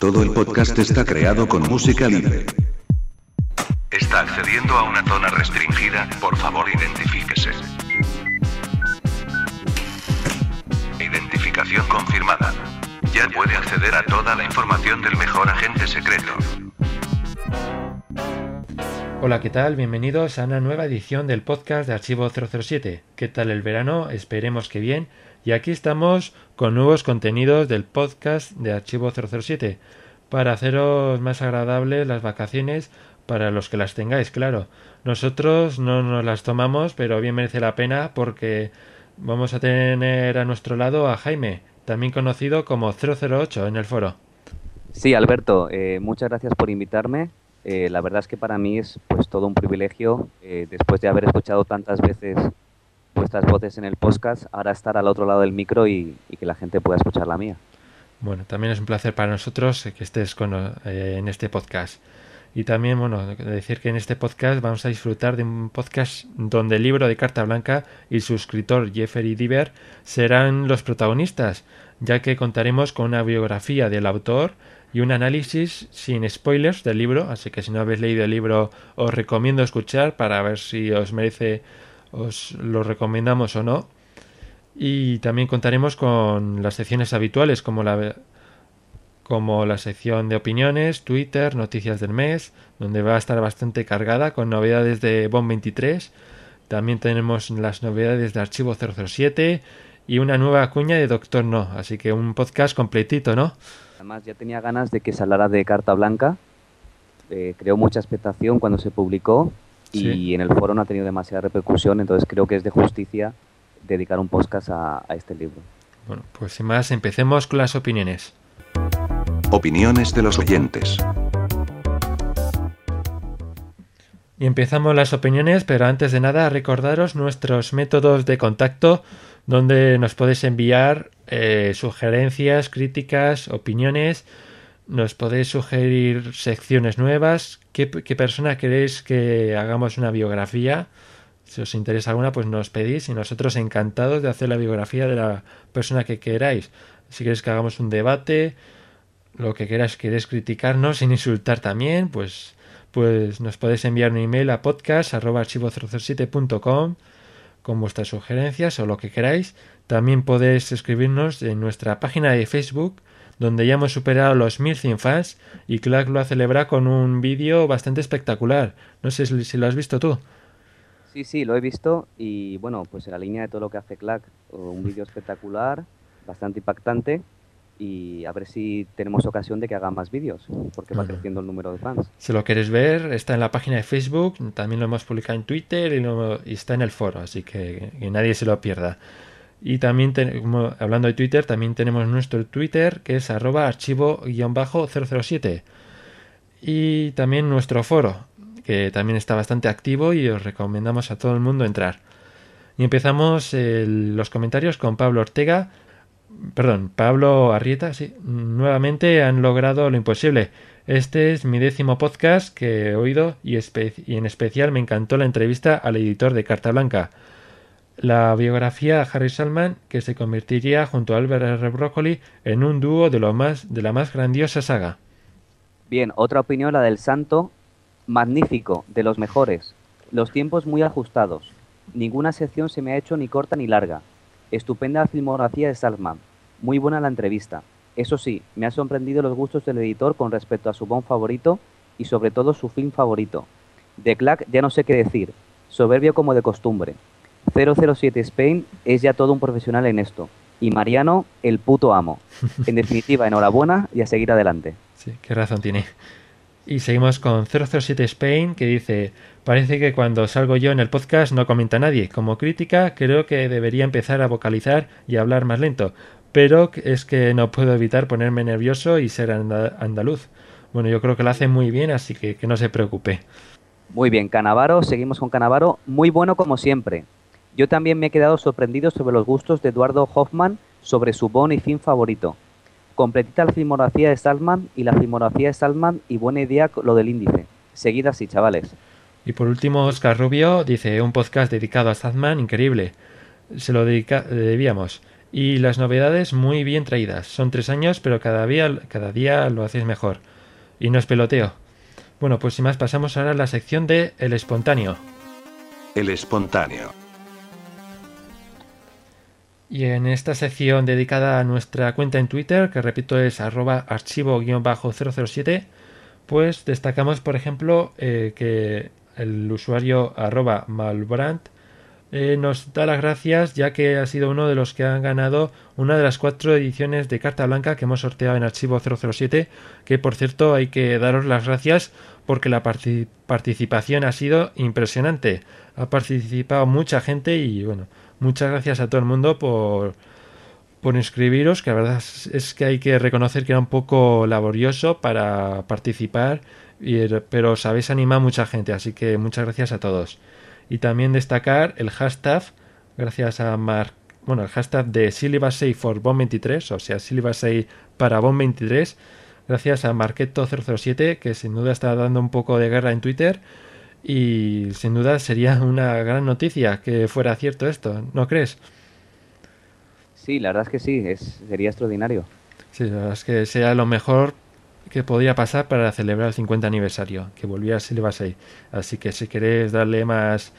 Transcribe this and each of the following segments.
Todo el podcast está creado con música libre. Está accediendo a una zona restringida, por favor identifíquese. Identificación confirmada. Ya puede acceder a toda la información del mejor agente secreto. Hola, ¿qué tal? Bienvenidos a una nueva edición del podcast de Archivo 007. ¿Qué tal el verano? Esperemos que bien. Y aquí estamos con nuevos contenidos del podcast de Archivo 007 para haceros más agradables las vacaciones para los que las tengáis, claro. Nosotros no nos las tomamos, pero bien merece la pena porque vamos a tener a nuestro lado a Jaime, también conocido como 008 en el foro. Sí, Alberto, eh, muchas gracias por invitarme. Eh, la verdad es que para mí es pues todo un privilegio, eh, después de haber escuchado tantas veces vuestras voces en el podcast, ahora estar al otro lado del micro y, que la gente pueda escuchar la mía. Bueno, también es un placer para nosotros que estés con, en este podcast. Y también, bueno, decir que en este podcast vamos a disfrutar de un podcast donde el libro de Carta Blanca y su escritor Jeffrey Diver serán los protagonistas, ya que contaremos con una biografía del autor y un análisis sin spoilers del libro, así que si no habéis leído el libro os recomiendo escuchar para ver si os merece, os lo recomendamos o no. Y también contaremos con las secciones habituales como la como la sección de opiniones, Twitter, noticias del mes, donde va a estar bastante cargada con novedades de BOM 23. También tenemos las novedades de Archivo 007 y una nueva cuña de Doctor No, así que un podcast completito, ¿no? Además ya tenía ganas de que se hablara de Carta Blanca, eh, creó mucha expectación cuando se publicó y en el foro no ha tenido demasiada repercusión, entonces creo que es de justicia dedicar un podcast a este libro. Bueno, pues sin más, empecemos con las opiniones. Opiniones de los oyentes. Y empezamos las opiniones, pero antes de nada recordaros nuestros métodos de contacto donde nos podéis enviar eh, sugerencias, críticas, opiniones, nos podéis sugerir secciones nuevas, qué, persona queréis que hagamos una biografía. Si os interesa alguna, pues nos pedís y nosotros encantados de hacer la biografía de la persona que queráis. Si queréis que hagamos un debate, lo que queráis, queréis criticarnos sin insultar también, pues, pues nos podéis enviar un email a podcast.archivo007.com con vuestras sugerencias o lo que queráis. También podéis escribirnos en nuestra página de Facebook, donde ya hemos superado los 1100 fans y Clark lo ha celebrado con un vídeo bastante espectacular. No sé si lo has visto tú. Sí, sí, lo he visto y bueno, pues en la línea de todo lo que hace Clark, un vídeo espectacular, bastante impactante y a ver si tenemos ocasión de que haga más vídeos, porque va creciendo el número de fans. Si lo quieres ver, está en la página de Facebook, también lo hemos publicado en Twitter y, está en el foro, así que, que, nadie se lo pierda. Y también, hablando de Twitter, también tenemos nuestro Twitter, que es arroba archivo-007. Y también nuestro foro, que también está bastante activo y os recomendamos a todo el mundo entrar. Y empezamos los comentarios con Pablo Ortega, perdón, Pablo Arrieta, sí, nuevamente han logrado lo imposible. Este es mi décimo podcast que he oído y, en especial me encantó la entrevista al editor de Carta Blanca. La biografía de Harry Salman que se convertiría junto a Albert R. Broccoli en un dúo de, lo más, de la más grandiosa saga. Bien, otra opinión, la del santo. Magnífico, de los mejores. Los tiempos muy ajustados. Ninguna sección se me ha hecho ni corta ni larga. Estupenda filmografía de Salman. Muy buena la entrevista. Eso sí, me ha sorprendido los gustos del editor con respecto a su Bond favorito y sobre todo su film favorito. De Clack ya no sé qué decir. Soberbio como de costumbre. 007 Spain es ya todo un profesional en esto. Y Mariano, el puto amo. En definitiva, enhorabuena y a seguir adelante. Sí, qué razón tiene. Y seguimos con 007 Spain que dice, parece que cuando salgo yo en el podcast no comenta nadie. Como crítica creo que debería empezar a vocalizar y hablar más lento. Pero es que no puedo evitar ponerme nervioso y ser andaluz. Bueno, yo creo que lo hace muy bien, así que que no se preocupe. Muy bien, Canavaro, seguimos con Canavaro. Muy bueno como siempre. Yo también me he quedado sorprendido sobre los gustos de Eduardo Hoffman sobre su bon y fin favorito. Completita la filmografía de Salman y la filmografía de Salman y buena idea lo del índice. Seguid así, chavales. Y por último, Oscar Rubio dice un podcast dedicado a Salman increíble. Se lo dedica debíamos. Y las novedades muy bien traídas. Son tres años, pero cada día, cada día lo hacéis mejor. Y no es peloteo. Bueno, pues sin más pasamos ahora a la sección de El Espontáneo. El espontáneo. Y en esta sección dedicada a nuestra cuenta en Twitter, que repito es arroba archivo-007, pues destacamos, por ejemplo, eh, que el usuario arroba malbrand eh, nos da las gracias ya que ha sido uno de los que han ganado una de las cuatro ediciones de carta blanca que hemos sorteado en archivo 007 que por cierto hay que daros las gracias porque la participación ha sido impresionante. Ha participado mucha gente y bueno muchas gracias a todo el mundo por por inscribiros que la verdad es que hay que reconocer que era un poco laborioso para participar pero os habéis animado mucha gente así que muchas gracias a todos y también destacar el hashtag, gracias a Mark, bueno, el hashtag de Syllabus for Bomb 23, o sea, Syllabus para Bomb 23, gracias a Marketo007, que sin duda está dando un poco de guerra en Twitter. Y sin duda sería una gran noticia que fuera cierto esto, ¿no crees? Sí, la verdad es que sí, es, sería extraordinario. Sí, la verdad es que sería lo mejor que podría pasar para celebrar el 50 aniversario, que volvía a Silva 6. Así que si queréis darle más,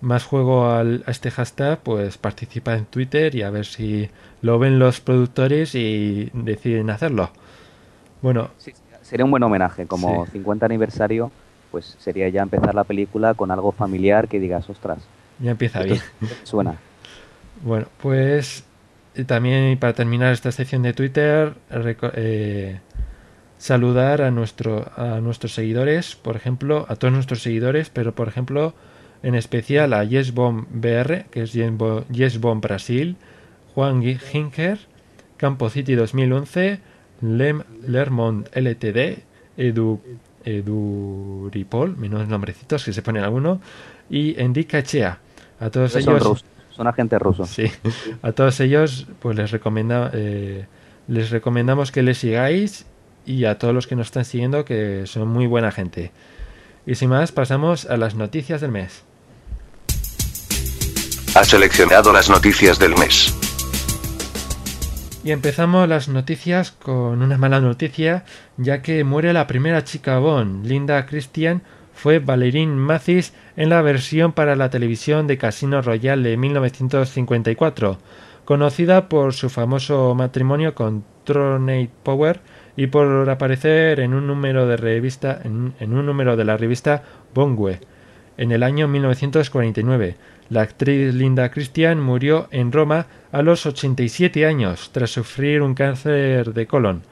más juego al, a este hashtag, pues participa en Twitter y a ver si lo ven los productores y deciden hacerlo. Bueno, sería un buen homenaje, como 50 aniversario, pues sería ya empezar la película con algo familiar que digas, ostras. Ya empieza bien. Suena. Bueno, pues también para terminar esta sección de Twitter, eh, saludar a, nuestro, a nuestros seguidores, por ejemplo, a todos nuestros seguidores, pero por ejemplo, en especial a YesBomb BR, que es YesBomb Brasil, Juan Hinker, Campo City 2011, Lem Lermont LTD, Edu, Eduripol, menos nombrecitos que se ponen alguno, y Endica Echea. A todos ellos. Son, agentes rusos. Sí. A todos ellos, pues les recomenda, eh, les recomendamos que les sigáis y a todos los que nos están siguiendo que son muy buena gente. Y sin más, pasamos a las noticias del mes. Ha seleccionado las noticias del mes. Y empezamos las noticias con una mala noticia, ya que muere la primera chica Bond, Linda Christian, fue Valerine Mathis en la versión para la televisión de Casino Royale de 1954, conocida por su famoso matrimonio con Tronate Power, y por aparecer en un número de revista en, un número de la revista Bongue en el año 1949. La actriz Linda Christian murió en Roma a los 87 años tras sufrir un cáncer de colon.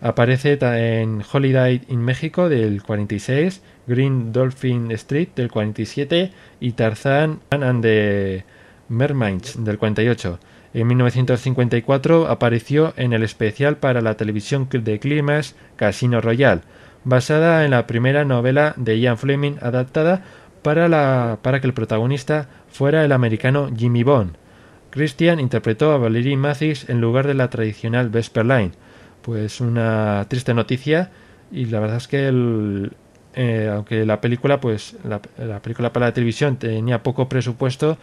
Aparece en Holiday in México del 46, Green Dolphin Street del 47 y Tarzan and the Mermaids del 48. En 1954 apareció en el especial para la televisión de Climax Casino Royale, basada en la primera novela de Ian Fleming adaptada para, la, para que el protagonista fuera el americano Jimmy Bond. Christian interpretó a Valerie Mathis en lugar de la tradicional Vesper Line. Pues una triste noticia y la verdad es que el, eh, aunque la película pues la, la película para la televisión tenía poco presupuesto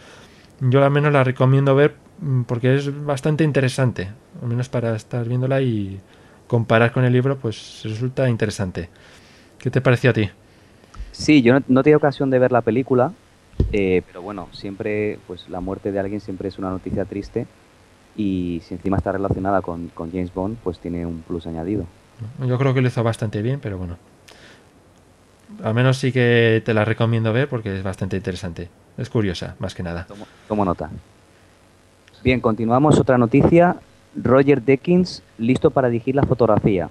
yo al menos la recomiendo ver mm, porque es bastante interesante, al menos para estar viéndola y comparar con el libro, pues resulta interesante. ¿Qué te pareció a ti? Sí, yo no, no he ocasión de ver la película, eh, pero bueno, siempre, pues la muerte de alguien siempre es una noticia triste y si encima está relacionada con, con James Bond, pues tiene un plus añadido. Yo creo que lo hizo bastante bien, pero bueno. Al menos sí que te la recomiendo ver porque es bastante interesante. Es curiosa, más que nada. Tomo, nota. Bien, continuamos. Otra noticia. Roger Deakins, listo para dirigir la fotografía.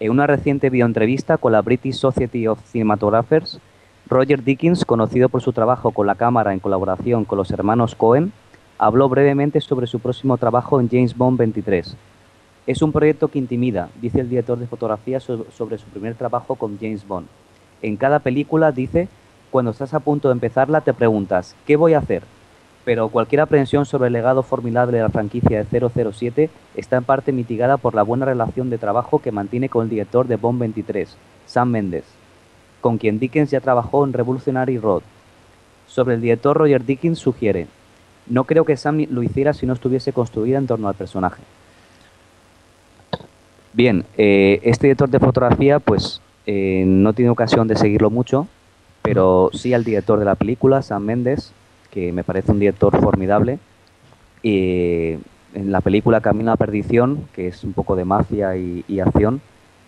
En una reciente videoentrevista con la British Society of Cinematographers, Roger Dickens, conocido por su trabajo con la cámara en colaboración con los hermanos Cohen, habló brevemente sobre su próximo trabajo en James Bond 23. Es un proyecto que intimida, dice el director de fotografía sobre su primer trabajo con James Bond. En cada película, dice, cuando estás a punto de empezarla te preguntas, ¿qué voy a hacer? Pero cualquier aprensión sobre el legado formidable de la franquicia de 007 está en parte mitigada por la buena relación de trabajo que mantiene con el director de Bond 23, Sam Mendes, con quien Dickens ya trabajó en Revolutionary Road. Sobre el director Roger Dickens sugiere, No creo que Sam lo hiciera si no estuviese construida en torno al personaje. Bien, eh, este director de fotografía, pues eh, no tiene ocasión de seguirlo mucho, pero sí al director de la película, Sam Mendes, que me parece un director formidable. Y en la película Camino a la Perdición, que es un poco de mafia y, y acción,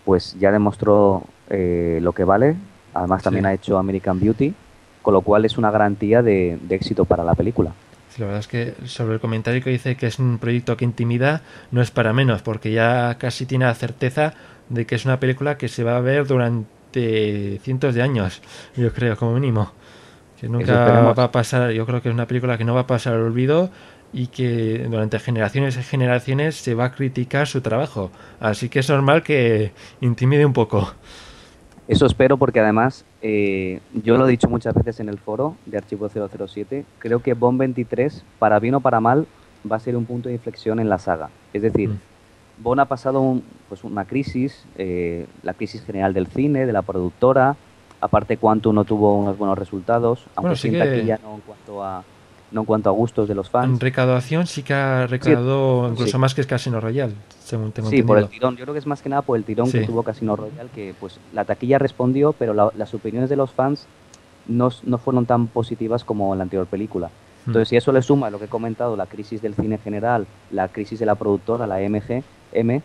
pues ya demostró eh, lo que vale. Además también Sí. ha hecho American Beauty, con lo cual es una garantía de, de éxito para la película. La verdad es que sobre el comentario que dice que es un proyecto que intimida, no es para menos, porque ya casi tiene la certeza de que es una película que se va a ver durante cientos de años, yo creo, como mínimo. Que nunca va a pasar, yo creo que es una película que no va a pasar al olvido y que durante generaciones y generaciones se va a criticar su trabajo. Así que es normal que intimide un poco. Eso espero porque además, eh, yo lo he dicho muchas veces en el foro de Archivo 007, creo que Bond 23, para bien o para mal, va a ser un punto de inflexión en la saga. Es decir, Mm. Bond ha pasado un- pues una crisis, eh, la crisis general del cine, de la productora, aparte Quantum no tuvo unos buenos resultados, aunque Bueno, sí sí en que- taquilla no en cuanto a no en cuanto a gustos de los En fans. recaudación sí que ha recaudado incluso sí. más que Casino Royale, según tengo Sí, por el tirón. Yo creo que es más que nada por el tirón que tuvo Casino Royale, que pues la taquilla respondió, pero la- las opiniones de los fans no, no fueron tan positivas como en la anterior película. Mm. Entonces, si eso le suma lo que he comentado, la crisis del cine en general, la crisis de la productora, la MGM,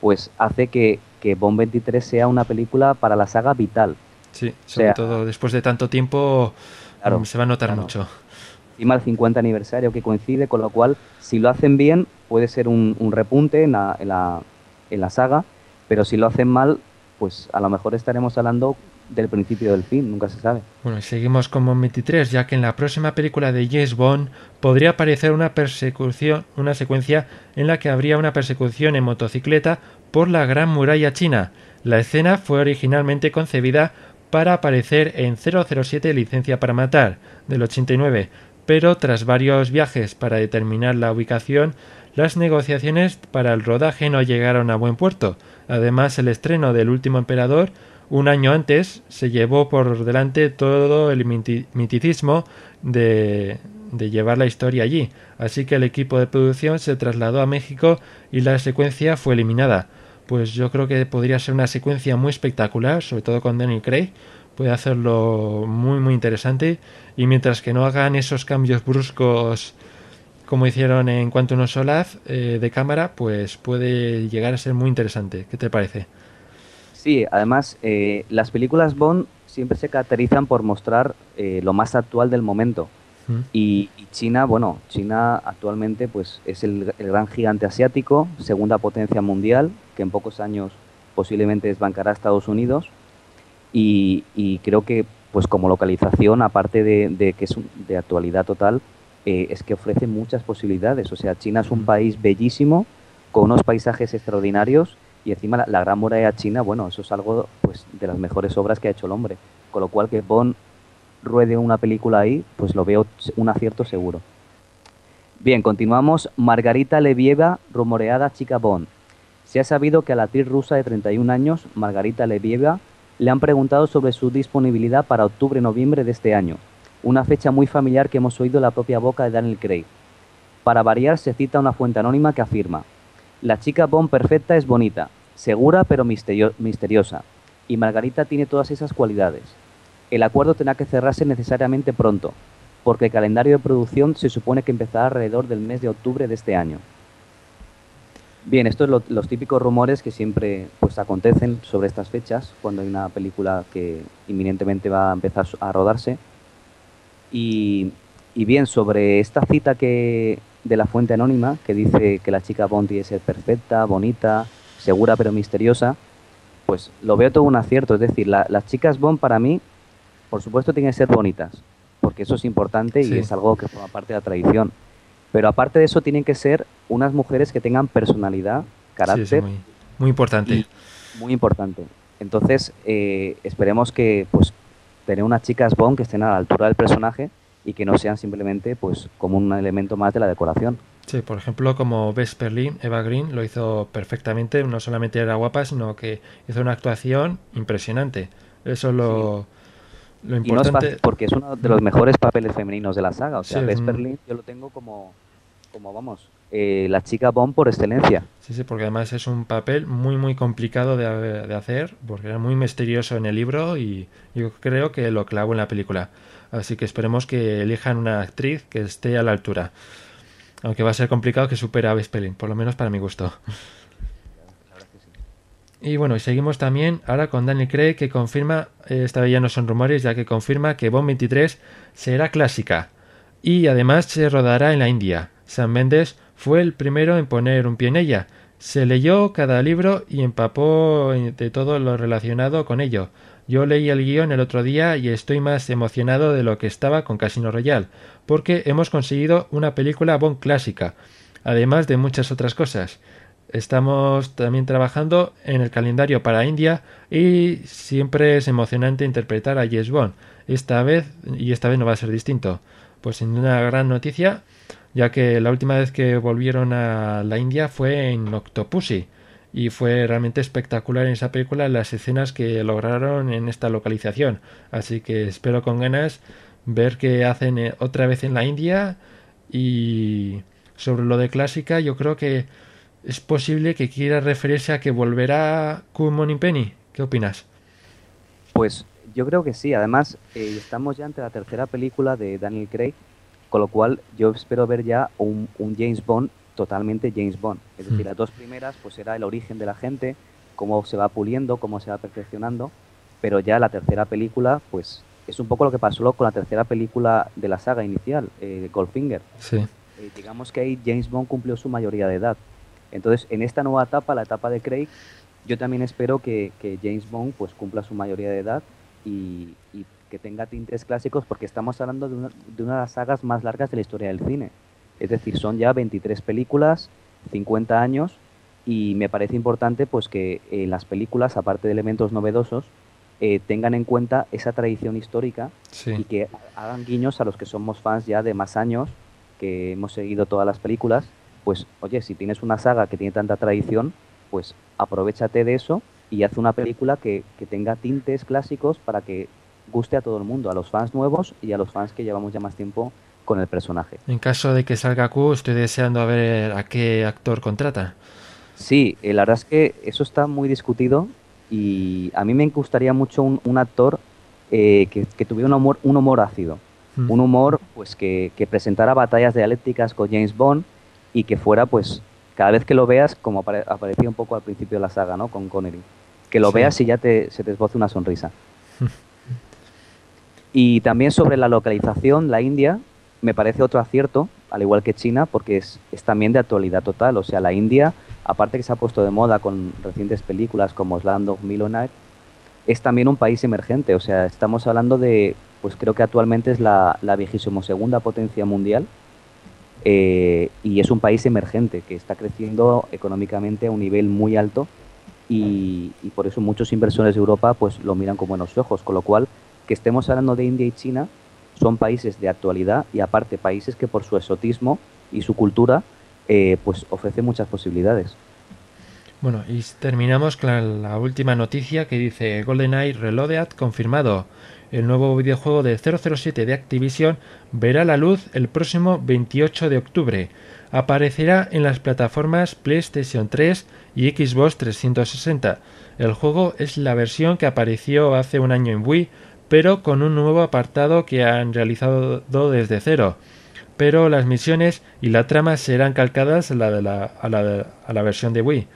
pues hace que, que Bond 23 sea una película para la saga vital. Sí, sobre sea- todo después de tanto tiempo Claro, mm, se va a notar claro. mucho. Encima el 50 aniversario que coincide, con lo cual, si lo hacen bien, puede ser un, un repunte en la, en, la, en la saga, pero si lo hacen mal, pues a lo mejor estaremos hablando del principio del fin, nunca se sabe. Bueno, y seguimos con Bond 23, ya que en la próxima película de James Bond podría aparecer una persecución, una secuencia en la que habría una persecución en motocicleta por la Gran Muralla China. La escena fue originalmente concebida para aparecer en 007 Licencia para Matar del 89, pero tras varios viajes para determinar la ubicación, las negociaciones para el rodaje no llegaron a buen puerto. Además, el estreno del último emperador un año antes se llevó por delante todo el miti- miticismo de, de llevar la historia allí, así que el equipo de producción se trasladó a México y la secuencia fue eliminada. Pues yo creo que podría ser una secuencia muy espectacular, sobre todo con Daniel Craig, puede hacerlo muy muy interesante y mientras que no hagan esos cambios bruscos como hicieron en Quantum of Solace eh, de cámara, pues puede llegar a ser muy interesante. ¿Qué te parece? Sí, además, eh, las películas Bond siempre se caracterizan por mostrar eh, lo más actual del momento. ¿Mm? Y, y China, bueno, China actualmente pues es el, el gran gigante asiático, segunda potencia mundial, que en pocos años posiblemente desbancará a Estados Unidos. Y, y creo que pues como localización, aparte de, de que es de actualidad total, eh, es que ofrece muchas posibilidades. O sea, China es un país bellísimo, con unos paisajes extraordinarios, y encima la, la Gran Muralla China, bueno, eso es algo pues de las mejores obras que ha hecho el hombre. Con lo cual que Bond ruede una película ahí, pues lo veo un acierto seguro. Bien, continuamos. Margarita Levieva, rumoreada chica Bond. Se ha sabido que a la actriz rusa de 31 años, Margarita Levieva, le han preguntado sobre su disponibilidad para octubre-noviembre de este año, una fecha muy familiar que hemos oído la propia boca de Daniel Craig. Para variar, se cita una fuente anónima que afirma: La chica Bond perfecta es bonita, segura pero misterio- misteriosa, y Margarita tiene todas esas cualidades. El acuerdo tendrá que cerrarse necesariamente pronto, porque el calendario de producción se supone que empezará alrededor del mes de octubre de este año. Bien, estos son los típicos rumores que siempre pues acontecen sobre estas fechas, cuando hay una película que inminentemente va a empezar a rodarse. Y, y bien, sobre esta cita que de la fuente anónima, que dice que la chica Bond tiene que ser perfecta, bonita, segura pero misteriosa, pues lo veo todo un acierto. Es decir, la- las chicas Bond para mí, por supuesto, tienen que ser bonitas, porque eso es importante y Sí. es algo que forma parte de la tradición. Pero aparte de eso, tienen que ser unas mujeres que tengan personalidad, Sí, carácter, es muy, muy importante. muy importante. Entonces, eh, esperemos que pues tener unas chicas Bond que estén a la altura del personaje y que no sean simplemente pues como un elemento más de la decoración. Sí, por ejemplo, como Bess Perlin, Eva Green lo hizo perfectamente, no solamente era guapa, sino que hizo una actuación impresionante. Eso es lo, Lo Y no es importante... fácil porque es uno de los mejores papeles femeninos de la saga. O sea, Sí, Berlin yo lo tengo como, como vamos, eh, la chica Bond por excelencia. Sí, sí, porque además es un papel muy, muy complicado de, de hacer, porque era muy misterioso en el libro y yo creo que lo clavó en la película. Así que esperemos que elijan una actriz que esté a la altura. Aunque va a ser complicado que supere a Bespelin, por lo menos para mi gusto. Y bueno, y seguimos también ahora con Daniel Craig que confirma, eh, esta vez ya no son rumores, ya que confirma que Bond 23 será clásica y además se rodará en la India. Sam Mendes fue el primero en poner un pie en ella. Se leyó cada libro y empapó de todo lo relacionado con ello. Yo leí el guion el otro día y estoy más emocionado de lo que estaba con Casino Royale, porque hemos conseguido una película Bond clásica, además de muchas otras cosas. Estamos también trabajando en el calendario para India y siempre es emocionante interpretar a James Bond. Esta vez, y esta vez no va a ser distinto. Pues sin una gran noticia, ya que la última vez que volvieron a la India fue en Octopussy y fue realmente espectacular en esa película las escenas que lograron en esta localización. Así que espero con ganas ver qué hacen eh, otra vez en la India y sobre lo de clásica yo creo que es posible que quiera referirse a que volverá Kumon Penny. ¿Qué opinas? Pues yo creo que sí. Además, eh, estamos ya ante la tercera película de Daniel Craig, con lo cual yo espero ver ya un, un James Bond totalmente James Bond. Es decir, Mm. las dos primeras pues era el origen de la gente, cómo se va puliendo, cómo se va perfeccionando, pero ya la tercera película pues es un poco lo que pasó con la tercera película de la saga inicial, eh, Goldfinger. Sí. Eh, digamos que ahí James Bond cumplió su mayoría de edad. Entonces, en esta nueva etapa, la etapa de Craig, yo también espero que, que James Bond pues cumpla su mayoría de edad y, y que tenga tintes clásicos porque estamos hablando de una, de una de las sagas más largas de la historia del cine. Es decir, son ya 23 películas, 50 años y me parece importante pues que en las películas, aparte de elementos novedosos, eh, tengan en cuenta esa tradición histórica y que hagan guiños a los que somos fans ya de más años, que hemos seguido todas las películas, pues oye, si tienes una saga que tiene tanta tradición, pues aprovechate de eso y haz una película que, que tenga tintes clásicos para que guste a todo el mundo, a los fans nuevos y a los fans que llevamos ya más tiempo con el personaje. En caso de que salga Q, estoy deseando a ver a qué actor contrata. Sí, eh, la verdad es que eso está muy discutido y a mí me gustaría mucho un, un actor eh, que, que tuviera un humor, un humor ácido. Mm. un humor pues que, que presentara batallas dialécticas con James Bond y que fuera pues cada vez que lo veas como apare- aparecía un poco al principio de la saga no con Connery. Que lo Sí. veas y ya te, se te esboce una sonrisa. Y también sobre la localización la India me parece otro acierto al igual que China porque es, es también de actualidad total. O sea la India aparte que se ha puesto de moda con recientes películas como Land of Millionaire es también un país emergente. O sea, estamos hablando de, pues creo que actualmente es la, la vigésimo segunda potencia mundial eh, y es un país emergente que está creciendo económicamente a un nivel muy alto y, por eso muchos inversores de Europa pues lo miran con buenos ojos. Con lo cual, que estemos hablando de India y China son países de actualidad y aparte países que por su exotismo y su cultura eh, pues ofrecen muchas posibilidades. Bueno, y terminamos con la última noticia que dice GoldenEye Reloaded confirmado. El nuevo videojuego de 007 de Activision verá la luz el próximo 28 de octubre. Aparecerá en las plataformas PlayStation 3 y Xbox 360. El juego es la versión que apareció hace un año en Wii, pero con un nuevo apartado que han realizado desde cero. Pero las misiones y la trama serán calcadas a la, a la versión de Wii.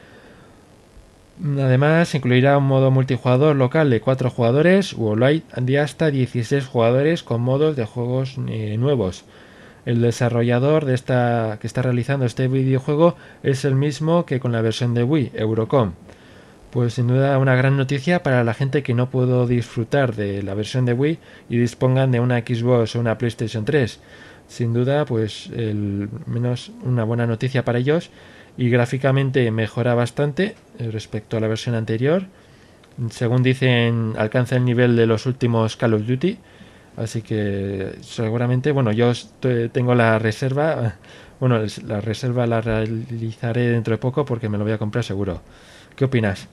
Además, incluirá un modo multijugador local de 4 jugadores o online de hasta 16 jugadores con modos de juegos eh, nuevos. El desarrollador de esta, que está realizando este videojuego es el mismo que con la versión de Wii, Eurocom. Pues sin duda una gran noticia para la gente que no pudo disfrutar de la versión de Wii y dispongan de una Xbox o una PlayStation 3. Sin duda, pues el, menos una buena noticia para ellos y gráficamente mejora bastante eh, respecto a la versión anterior. Según dicen, alcanza el nivel de los últimos Call of Duty. Así que seguramente, bueno, yo tengo la reserva. Bueno, la reserva la realizaré dentro de poco porque me lo voy a comprar seguro. ¿Qué opinas?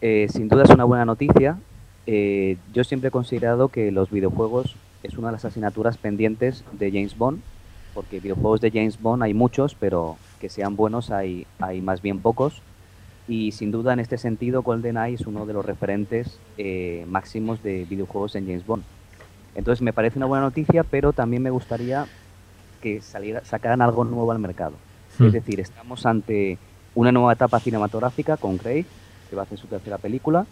Eh, sin duda es una buena noticia eh, yo siempre he considerado que los videojuegos es una de las asignaturas pendientes de James Bond, porque videojuegos de James Bond hay muchos, pero que sean buenos hay, hay más bien pocos. Y sin duda en este sentido GoldenEye es uno de los referentes eh, máximos de videojuegos en James Bond. Entonces me parece una buena noticia, pero también me gustaría que saliera, sacaran algo nuevo al mercado. Hmm. Es decir, estamos ante una nueva etapa cinematográfica con Craig, que va a hacer su tercera película.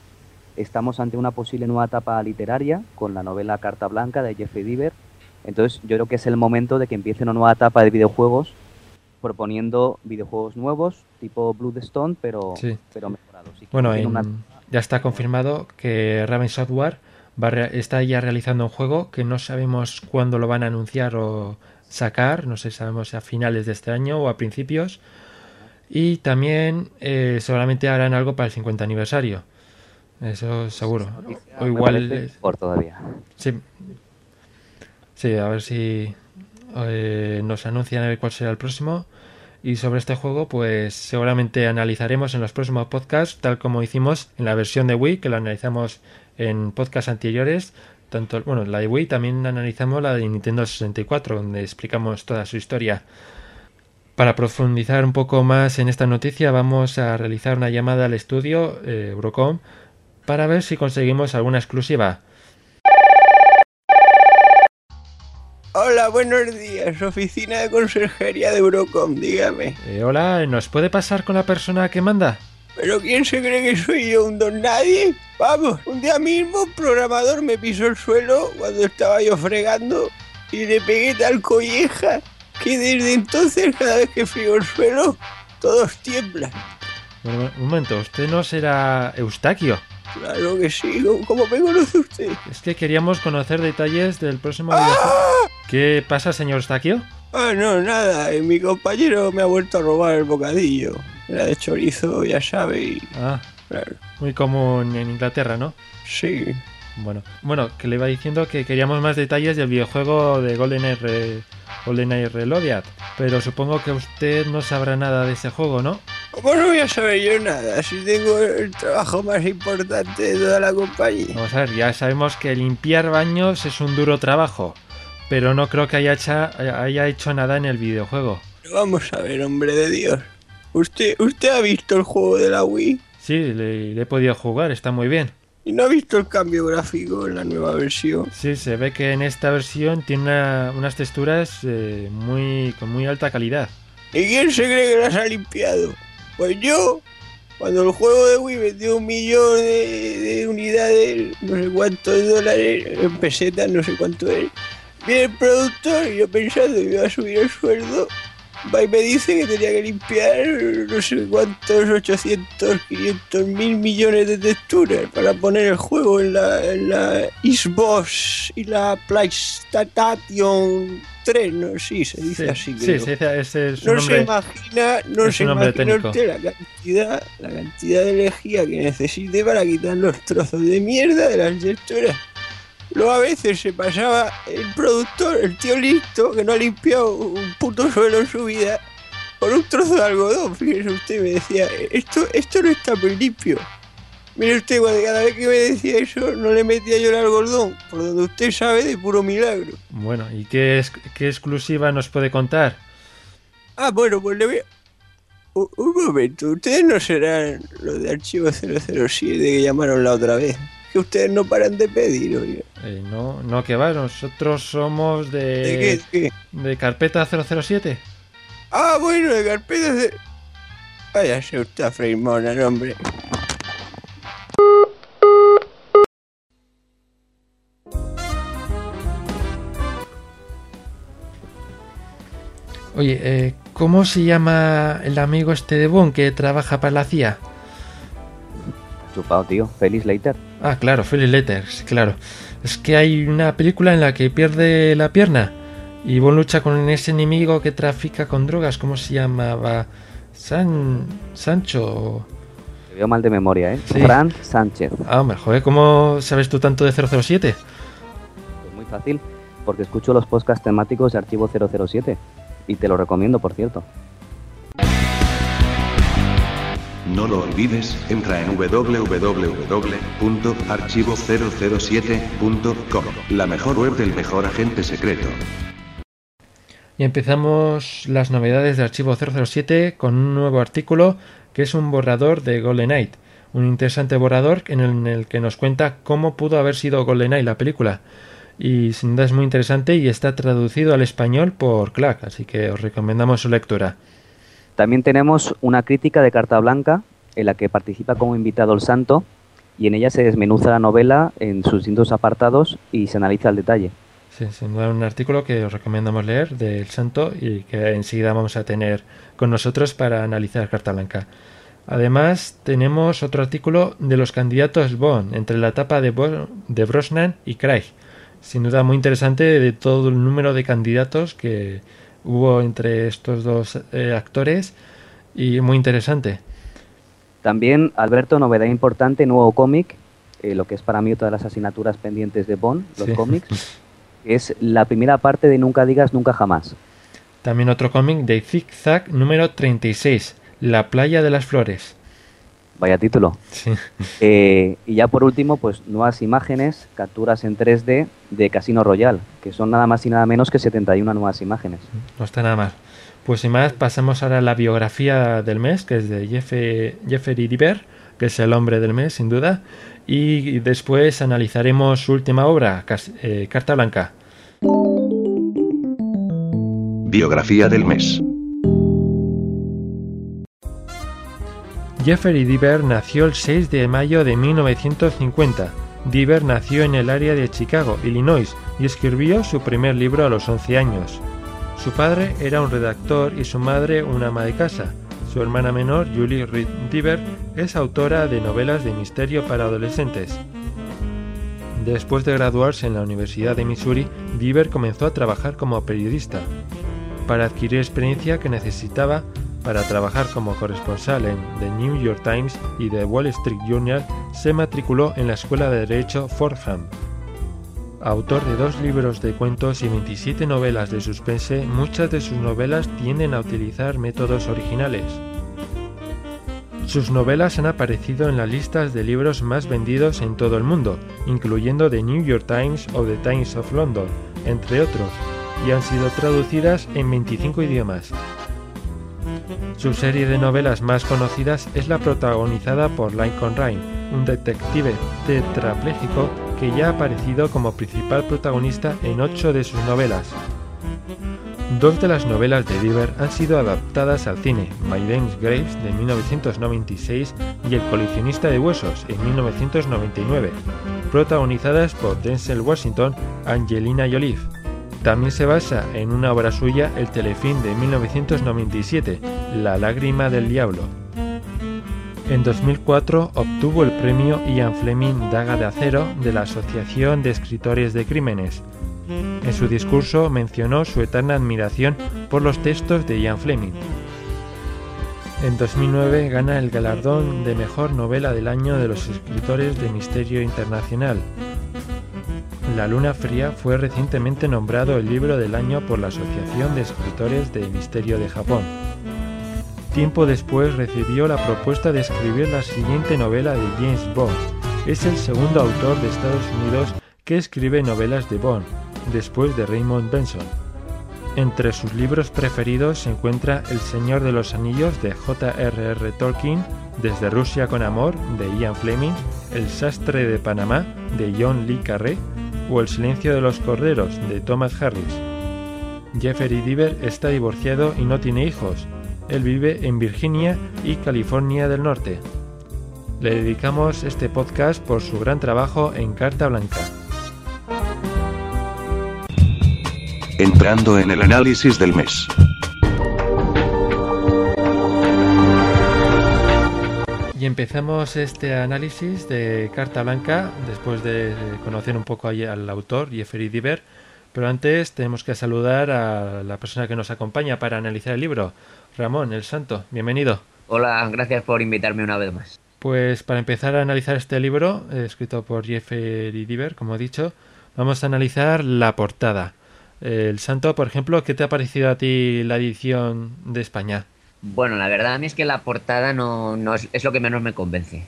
Estamos ante una posible nueva etapa literaria con la novela Carta Blanca de Jeffrey Deaver. Entonces yo creo que es el momento de que empiece una nueva etapa de videojuegos proponiendo videojuegos nuevos, tipo Bloodstone, pero, Sí. pero mejorados. Bueno, tiene en- una- ya está confirmado que Raven Software va está ya realizando un juego que no sabemos cuándo lo van a anunciar o sacar, no sé, sabemos si a finales de este año o a principios. Y también eh, seguramente harán algo para el 50 aniversario. Eso seguro. O igual... eh, mejor todavía. Sí. Sí, a ver si eh, nos anuncian cuál será el próximo. Y sobre este juego, pues seguramente analizaremos en los próximos podcasts, tal como hicimos en la versión de Wii, que lo analizamos en podcasts anteriores. Tanto, bueno, la de Wii también analizamos la de Nintendo 64, donde explicamos toda su historia. Para profundizar un poco más en esta noticia, vamos a realizar una llamada al estudio eh, Eurocom para ver si conseguimos alguna exclusiva. Hola, buenos días. Oficina de Conserjería de Eurocom, dígame. Eh, hola, ¿nos puede pasar con la persona que manda? ¿Pero quién se cree que soy yo, un don nadie? Vamos, un día mismo un programador me pisó el suelo cuando estaba yo fregando y le pegué tal colleja que desde entonces cada vez que frigo el suelo todos tiemblan. Bueno, un momento, ¿usted no será Eustaquio? Claro que sí, ¿cómo- ¿cómo me conoce usted? Es que queríamos conocer detalles del próximo videojuego. ¿Qué pasa, señor Eustaquio? Ah, no, nada, eh, mi compañero me ha vuelto a robar el bocadillo. Era de chorizo, ya sabe, y Ah, claro, muy común en Inglaterra, ¿no? sí. Bueno, bueno, que le iba diciendo que queríamos más detalles del videojuego de GoldenEye, GoldenEye Reloaded, pero supongo que usted no sabrá nada de ese juego, ¿no? ¿Cómo no voy a saber yo nada si tengo el trabajo más importante de toda la compañía? Vamos a ver, ya sabemos que limpiar baños es un duro trabajo, pero no creo que haya, hecha- haya hecho nada en el videojuego. Pero Vamos a ver, hombre de Dios. ¿Usted, usted ha visto el juego de la Wii? Sí, le, le he podido jugar, está muy bien. ¿Y no ha visto el cambio gráfico en la nueva versión? Sí, se ve que en esta versión tiene una- unas texturas eh, muy con muy alta calidad. ¿Y quién se cree que las ha limpiado? Pues yo, cuando el juego de Wii vendió un millón de, de unidades, no sé cuántos dólares, en pesetas, no sé cuánto es. Viene el productor y yo pensando que iba a subir el sueldo, y me dice que tenía que limpiar no sé cuántos, 800, 500 mil millones de texturas para poner el juego en la, en la Xbox y la PlayStation 3, ¿no? Sí, se dice así. sí, creo. se dice- ese es su No se imagina, no se imagina usted la cantidad, la cantidad de lejía que necesite para quitar los trozos de mierda de las texturas. Luego a veces se pasaba el productor, el tío listo, que no ha limpiado un puto suelo en su vida, por un trozo de algodón. Fíjese usted, me decía, esto, esto no está muy limpio. Mire usted, cada vez que me decía eso, no le metía yo el algodón, por donde usted sabe de puro milagro. Bueno, ¿y qué, es- qué exclusiva nos puede contar? Ah, bueno, pues le voy a... Un, un momento, ustedes no serán los de Archivo 007 que llamaron la otra vez. Que ustedes no paran de pedir, oiga. Eh, no, no, que va, nosotros somos de, ¿De qué? ¿De qué? de carpeta 007. Ah, bueno, de carpetas de... Váyase usted a hombre. Oye, eh, ¿cómo se llama el amigo este de Bon que trabaja para la CIA? Chupado, tío. Feliz later. Ah, claro, Philip Letters, claro. Es que hay una película en la que pierde la pierna y Bon lucha con ese enemigo que trafica con drogas. ¿Cómo se llamaba? San... Sancho. Te veo mal de memoria, ¿eh? Sí. Fran Sánchez. Ah, hombre, joder, ¿cómo sabes tú tanto de 007? Pues muy fácil, porque escucho los podcasts temáticos de Archivo 007. Y te lo recomiendo, por cierto. No lo olvides, entra en www.archivo007.com, la mejor web del mejor agente secreto. Y empezamos las novedades de Archivo 007 con un nuevo artículo que es un borrador de GoldenEye, un interesante borrador en el, en el que nos cuenta cómo pudo haber sido GoldenEye la película. Y sin duda es muy interesante y está traducido al español por Clark, así que os recomendamos su lectura. También tenemos una crítica de Carta Blanca en la que participa como invitado el santo y en ella se desmenuza la novela en sus distintos apartados y se analiza al detalle. Sí, sin duda un artículo que os recomendamos leer del Santo y que enseguida vamos a tener con nosotros para analizar Carta Blanca. Además, tenemos otro artículo de los candidatos Bond entre la etapa de, de Brosnan y Craig. Sin duda muy interesante de todo el número de candidatos que hubo entre estos dos eh, actores y muy interesante. También, Alberto, novedad importante, nuevo cómic, eh, lo que es para mí de las asignaturas pendientes de Bond, los Sí. cómics, es la primera parte de Nunca digas nunca jamás. También otro cómic de Zig Zag número 36, La playa de las flores. Vaya título. Sí. Eh, y ya por último, pues nuevas imágenes, capturas en 3D de Casino Royale, que son nada más y nada menos que 71 nuevas imágenes. No está nada mal. Pues sin más, pasamos ahora a la biografía del mes, que es de Jeff- Jeffrey Diver, que es el hombre del mes, sin duda. Y después analizaremos su última obra, Cas- eh, Carta Blanca. Biografía del mes. Jeffrey Diver nació el 6 de mayo de 1950. Diver nació en el área de Chicago, Illinois, y escribió su primer libro a los 11 años. Su padre era un redactor y su madre una ama de casa. Su hermana menor, Julie Reed Diver, es autora de novelas de misterio para adolescentes. Después de graduarse en la Universidad de Missouri, Diver comenzó a trabajar como periodista. Para adquirir experiencia que necesitaba para trabajar como corresponsal en The New York Times y The Wall Street Journal, se matriculó en la Escuela de Derecho Fordham. Autor de dos libros de cuentos y 27 novelas de suspense, muchas de sus novelas tienden a utilizar métodos originales. Sus novelas han aparecido en las listas de libros más vendidos en todo el mundo, incluyendo The New York Times o The Times of London, entre otros, y han sido traducidas en 25 idiomas. Su serie de novelas más conocidas es la protagonizada por Lincoln Rhyme, un detective tetrapléjico que ya ha aparecido como principal protagonista en ocho de sus novelas. Dos de las novelas de Diver han sido adaptadas al cine, My Dame's Graves de 1996 y El coleccionista de huesos en 1999, protagonizadas por Denzel Washington, Angelina Jolie. También se basa en una obra suya, el telefilm de 1997, La lágrima del diablo. En 2004 obtuvo el premio Ian Fleming Daga de Acero de la Asociación de Escritores de Crímenes. En su discurso mencionó su eterna admiración por los textos de Ian Fleming. En 2009 gana el galardón de Mejor Novela del Año de los Escritores de Misterio Internacional. La Luna Fría fue recientemente nombrado el libro del año por la Asociación de Escritores de Misterio de Japón. Tiempo después recibió la propuesta de escribir la siguiente novela de James Bond. Es el segundo autor de Estados Unidos que escribe novelas de Bond, después de Raymond Benson. Entre sus libros preferidos se encuentra El Señor de los Anillos de J.R.R. Tolkien, Desde Rusia con Amor de Ian Fleming, El Sastre de Panamá de John Lee Carré o El Silencio de los Corderos de Thomas Harris. Jeffrey Diver está divorciado y no tiene hijos. Él vive en Virginia y California del Norte. Le dedicamos este podcast por su gran trabajo en Carta Blanca. Entrando en el análisis del mes. Y empezamos este análisis de Carta Blanca después de conocer un poco al autor, Jeffrey Diver. Pero antes tenemos que saludar a la persona que nos acompaña para analizar el libro, Ramón, el Santo. Bienvenido. Hola, gracias por invitarme una vez más. Pues para empezar a analizar este libro, eh, escrito por Jeffrey Diver, como he dicho, vamos a analizar la portada. El Santo, por ejemplo, ¿qué te ha parecido a ti la edición de España? Bueno, la verdad a mí es que la portada no, no es, es lo que menos me convence.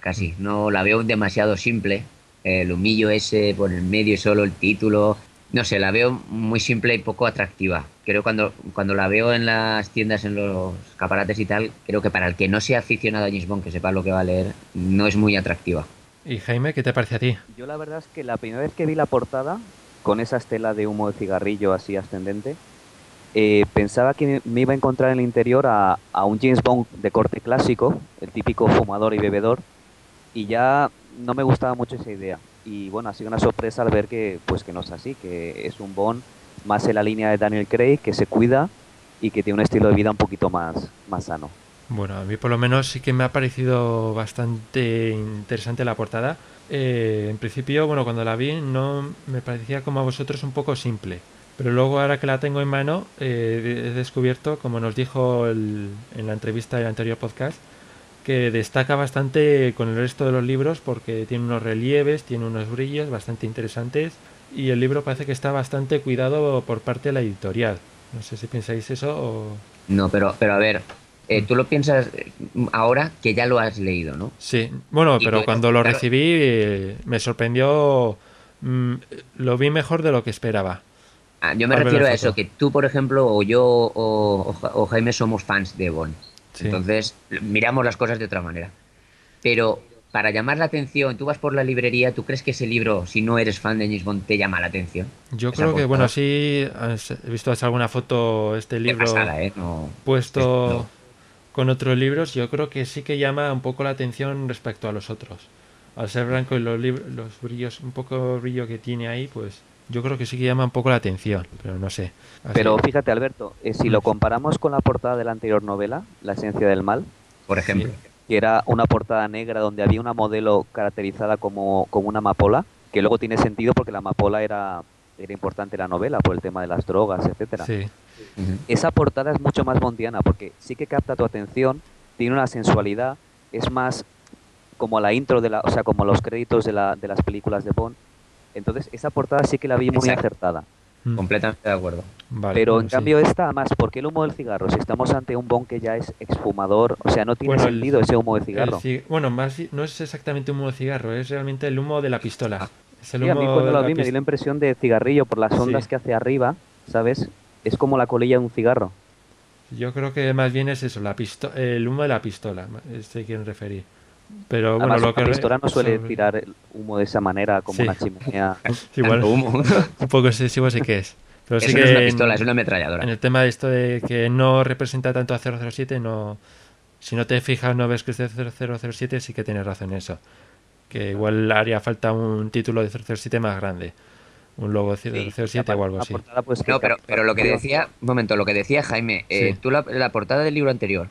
Casi. No la veo demasiado simple. El humillo ese por el medio y solo el título. No sé, la veo muy simple y poco atractiva. Creo cuando, cuando la veo en las tiendas, en los caparates y tal, creo que para el que no sea aficionado a James Bond, que sepa lo que va a leer, no es muy atractiva. Y Jaime, ¿qué te parece a ti? Yo la verdad es que la primera vez que vi la portada, con esa estela de humo de cigarrillo así ascendente, eh, pensaba que me iba a encontrar en el interior a, a un James Bond de corte clásico, el típico fumador y bebedor, y ya no me gustaba mucho esa idea. Y bueno, ha sido una sorpresa al ver que pues que no es así, que es un Bond más en la línea de Daniel Craig, que se cuida y que tiene un estilo de vida un poquito más, más sano. Bueno, a mí por lo menos sí que me ha parecido bastante interesante la portada. Eh, en principio, bueno, cuando la vi no me parecía como a vosotros un poco simple. Pero luego ahora que la tengo en mano eh, he descubierto, como nos dijo el- en la entrevista del anterior podcast, que destaca bastante con el resto de los libros porque tiene unos relieves, tiene unos brillos bastante interesantes y el libro parece que está bastante cuidado por parte de la editorial. No sé si pensáis eso o... No, pero, pero a ver, eh, tú lo piensas eh, ahora que ya lo has leído, ¿no? Sí, bueno, pero cuando lo recibí eh, me sorprendió, mm, lo vi mejor de lo que esperaba. Ah, yo me refiero a eso, que tú, por ejemplo, o yo o, o Ja- o Jaime somos fans de Bond. Sí. Entonces, miramos las cosas de otra manera. Pero para llamar la atención, tú vas por la librería, ¿tú crees que ese libro, si no eres fan de James Bond, te llama la atención? Yo creo que, bueno, sí, has- he visto hasta alguna foto, este libro pasada, ¿eh? No, puesto no. con otros libros, yo creo que sí que llama un poco la atención respecto a los otros. Al ser blanco y los, los brillos, un poco brillo que tiene ahí, pues yo creo que sí que llama un poco la atención, pero no sé. Así- Pero fíjate, Alberto, eh, si lo comparamos con la portada de la anterior novela, La esencia del mal, Por ejemplo. que era una portada negra donde había una modelo caracterizada como, como una amapola, que luego tiene sentido porque la amapola era, era importante en la novela por el tema de las drogas, etcétera. Sí. Esa portada es mucho más bondiana porque sí que capta tu atención, tiene una sensualidad, es más como la intro de la, o sea, como los créditos de, la, de las películas de Bond. Entonces, esa portada sí que la vi muy Exacto. acertada. Mm, Completamente de acuerdo. vale, Pero en sí. cambio esta, además, ¿por qué el humo del cigarro? Si estamos ante un Bond que ya es exfumador, o sea, no tiene Bueno, el- sentido ese humo de cigarro. ci- bueno, más no es exactamente humo de cigarro, es realmente el humo de la pistola. Es el Sí, a mí cuando lo la vi me dio la impresión de cigarrillo por las ondas Sí. que hace arriba, ¿sabes? Es como la colilla de un cigarro. Yo creo que más bien es eso, la pisto el humo de la pistola, se quieren referir. Pero bueno, Además, lo que pistola no suele sobre- tirar el humo de esa manera como Sí. una chimenea. Sí, igual, Tanto humo. un poco excesivo sí que es. Pero sí que no es una en- pistola, es una ametralladora. En el tema de esto de que no representa tanto a 007, no, si no te fijas, no ves que es de 0007, sí que tienes razón en eso. Que igual haría falta un título de 007 más grande. Un logo Sí, 007 la o algo la así. portada, pues, No, pero, lo que la decía, un momento, lo que decía Jaime, eh, Sí. tú la, la portada del libro anterior,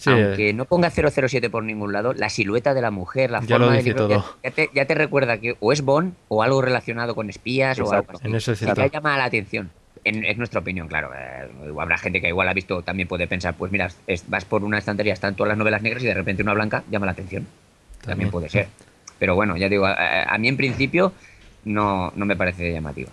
Sí, aunque no ponga 007 por ningún lado, la silueta de la mujer, la Ya forma lo dice libro, todo. Ya, ya te, ya te recuerda que o es Bond o algo relacionado con espías o algo así. en eso es Sí cierto. que llama la atención. En, es nuestra opinión, claro. Eh, habrá gente que igual ha visto, también puede pensar, pues mira, es- vas por una estantería, están todas las novelas negras y de repente una blanca llama la atención. También, También. puede ser. Pero bueno, ya digo, a, a mí en principio no, no me parece llamativo.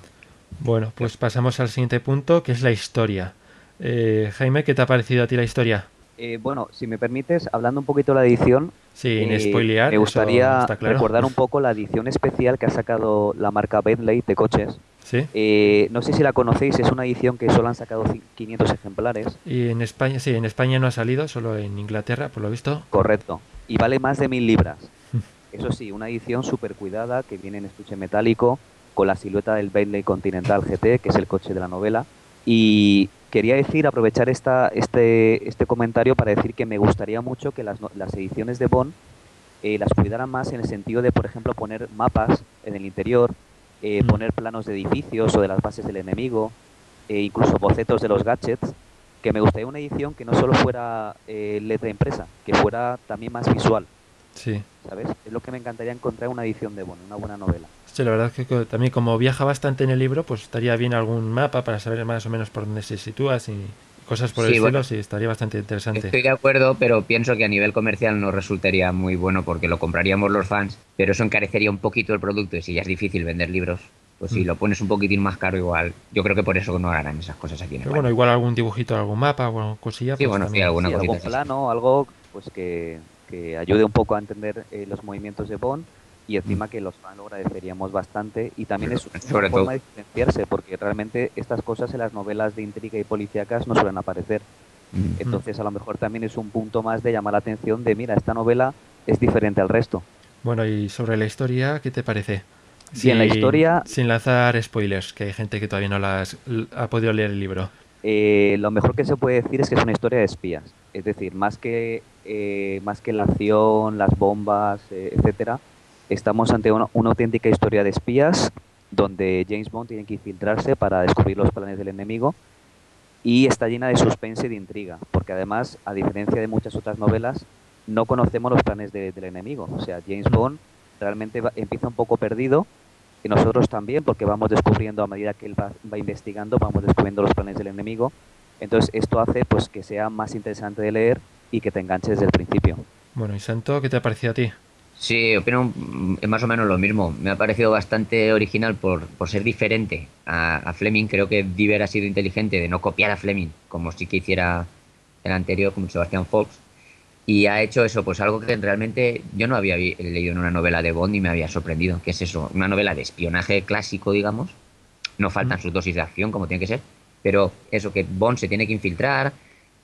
Bueno, pues pasamos al siguiente punto, que es la historia. Eh, Jaime, ¿qué te ha parecido a ti la historia? Eh, bueno, si me permites, hablando un poquito de la edición, Sin eh, spoilear, me gustaría claro. recordar un poco la edición especial que ha sacado la marca Bentley de coches. Sí, Eh, no sé si la conocéis, es una edición que solo han sacado ci- 500 ejemplares. y en España, sí, en España no ha salido, solo en Inglaterra, por lo visto. Correcto. Y vale más de mil libras. Eso sí, una edición súper cuidada que viene en estuche metálico con la silueta del Bentley Continental GT, que es el coche de la novela. Y quería decir, aprovechar esta, este, este comentario para decir que me gustaría mucho que las, las ediciones de Bond eh, las cuidaran más en el sentido de, por ejemplo, poner mapas en el interior, eh, Mm. poner planos de edificios o de las bases del enemigo, e incluso bocetos de los gadgets, que me gustaría una edición que no solo fuera eh, letra impresa, que fuera también más visual, Sí. ¿sabes? Es lo que me encantaría encontrar en una edición de Bond, una buena novela. Sí, la verdad es que también como viaja bastante en el libro, pues estaría bien algún mapa para saber más o menos por dónde se sitúa y cosas por el Sí, estilo, bueno. sí, estaría bastante interesante. Estoy de acuerdo, pero pienso que a nivel comercial no resultaría muy bueno porque lo compraríamos los fans, pero eso encarecería un poquito el producto y si ya es difícil vender libros, Pues si Mm. lo pones un poquitín más caro igual, yo creo que por eso no harán esas cosas aquí en Pero bueno, igual algún dibujito, algún mapa, alguna cosilla. Sí, pues bueno, sí, también. alguna Sí, algún así. plano, algo pues que, que ayude un poco a entender eh, los movimientos de Bond y encima que los fans lo agradeceríamos bastante y también es una Sobre forma todo. de diferenciarse porque realmente estas cosas en las novelas de intriga y policíacas no suelen aparecer. Mm. Entonces a lo mejor también es un punto más de llamar la atención de mira, esta novela es diferente al resto. Bueno, y sobre la historia, ¿qué te parece? Bien, la Sin- historia- Sin lanzar spoilers, que hay gente que todavía no las ha podido leer el libro. Eh, lo mejor que se puede decir es que es una historia de espías. Es decir, más que, eh, más que la acción, las bombas, eh, etcétera, estamos ante una, auténtica historia de espías donde James Bond tiene que infiltrarse para descubrir los planes del enemigo y está llena de suspense y de intriga, porque además, a diferencia de muchas otras novelas, no conocemos los planes de- del enemigo. O sea, James Bond realmente empieza un poco perdido y nosotros también, porque vamos descubriendo a medida que él va, investigando, vamos descubriendo los planes del enemigo. Entonces esto hace pues que sea más interesante de leer y que te enganche desde el principio. Bueno, y Santo, ¿qué te ha parecido a ti? Sí, opino más o menos lo mismo. Me ha parecido bastante original por, por ser diferente a, a Fleming. Creo que Diver ha sido inteligente de no copiar a Fleming, como sí que hiciera el anterior, como Sebastian Fox. Y ha hecho eso, pues algo que realmente yo no había leído en una novela de Bond y me había sorprendido. Que es eso? Una novela de espionaje clásico, digamos. No faltan Mm. sus dosis de acción, como tiene que ser. Pero eso, que Bond se tiene que infiltrar,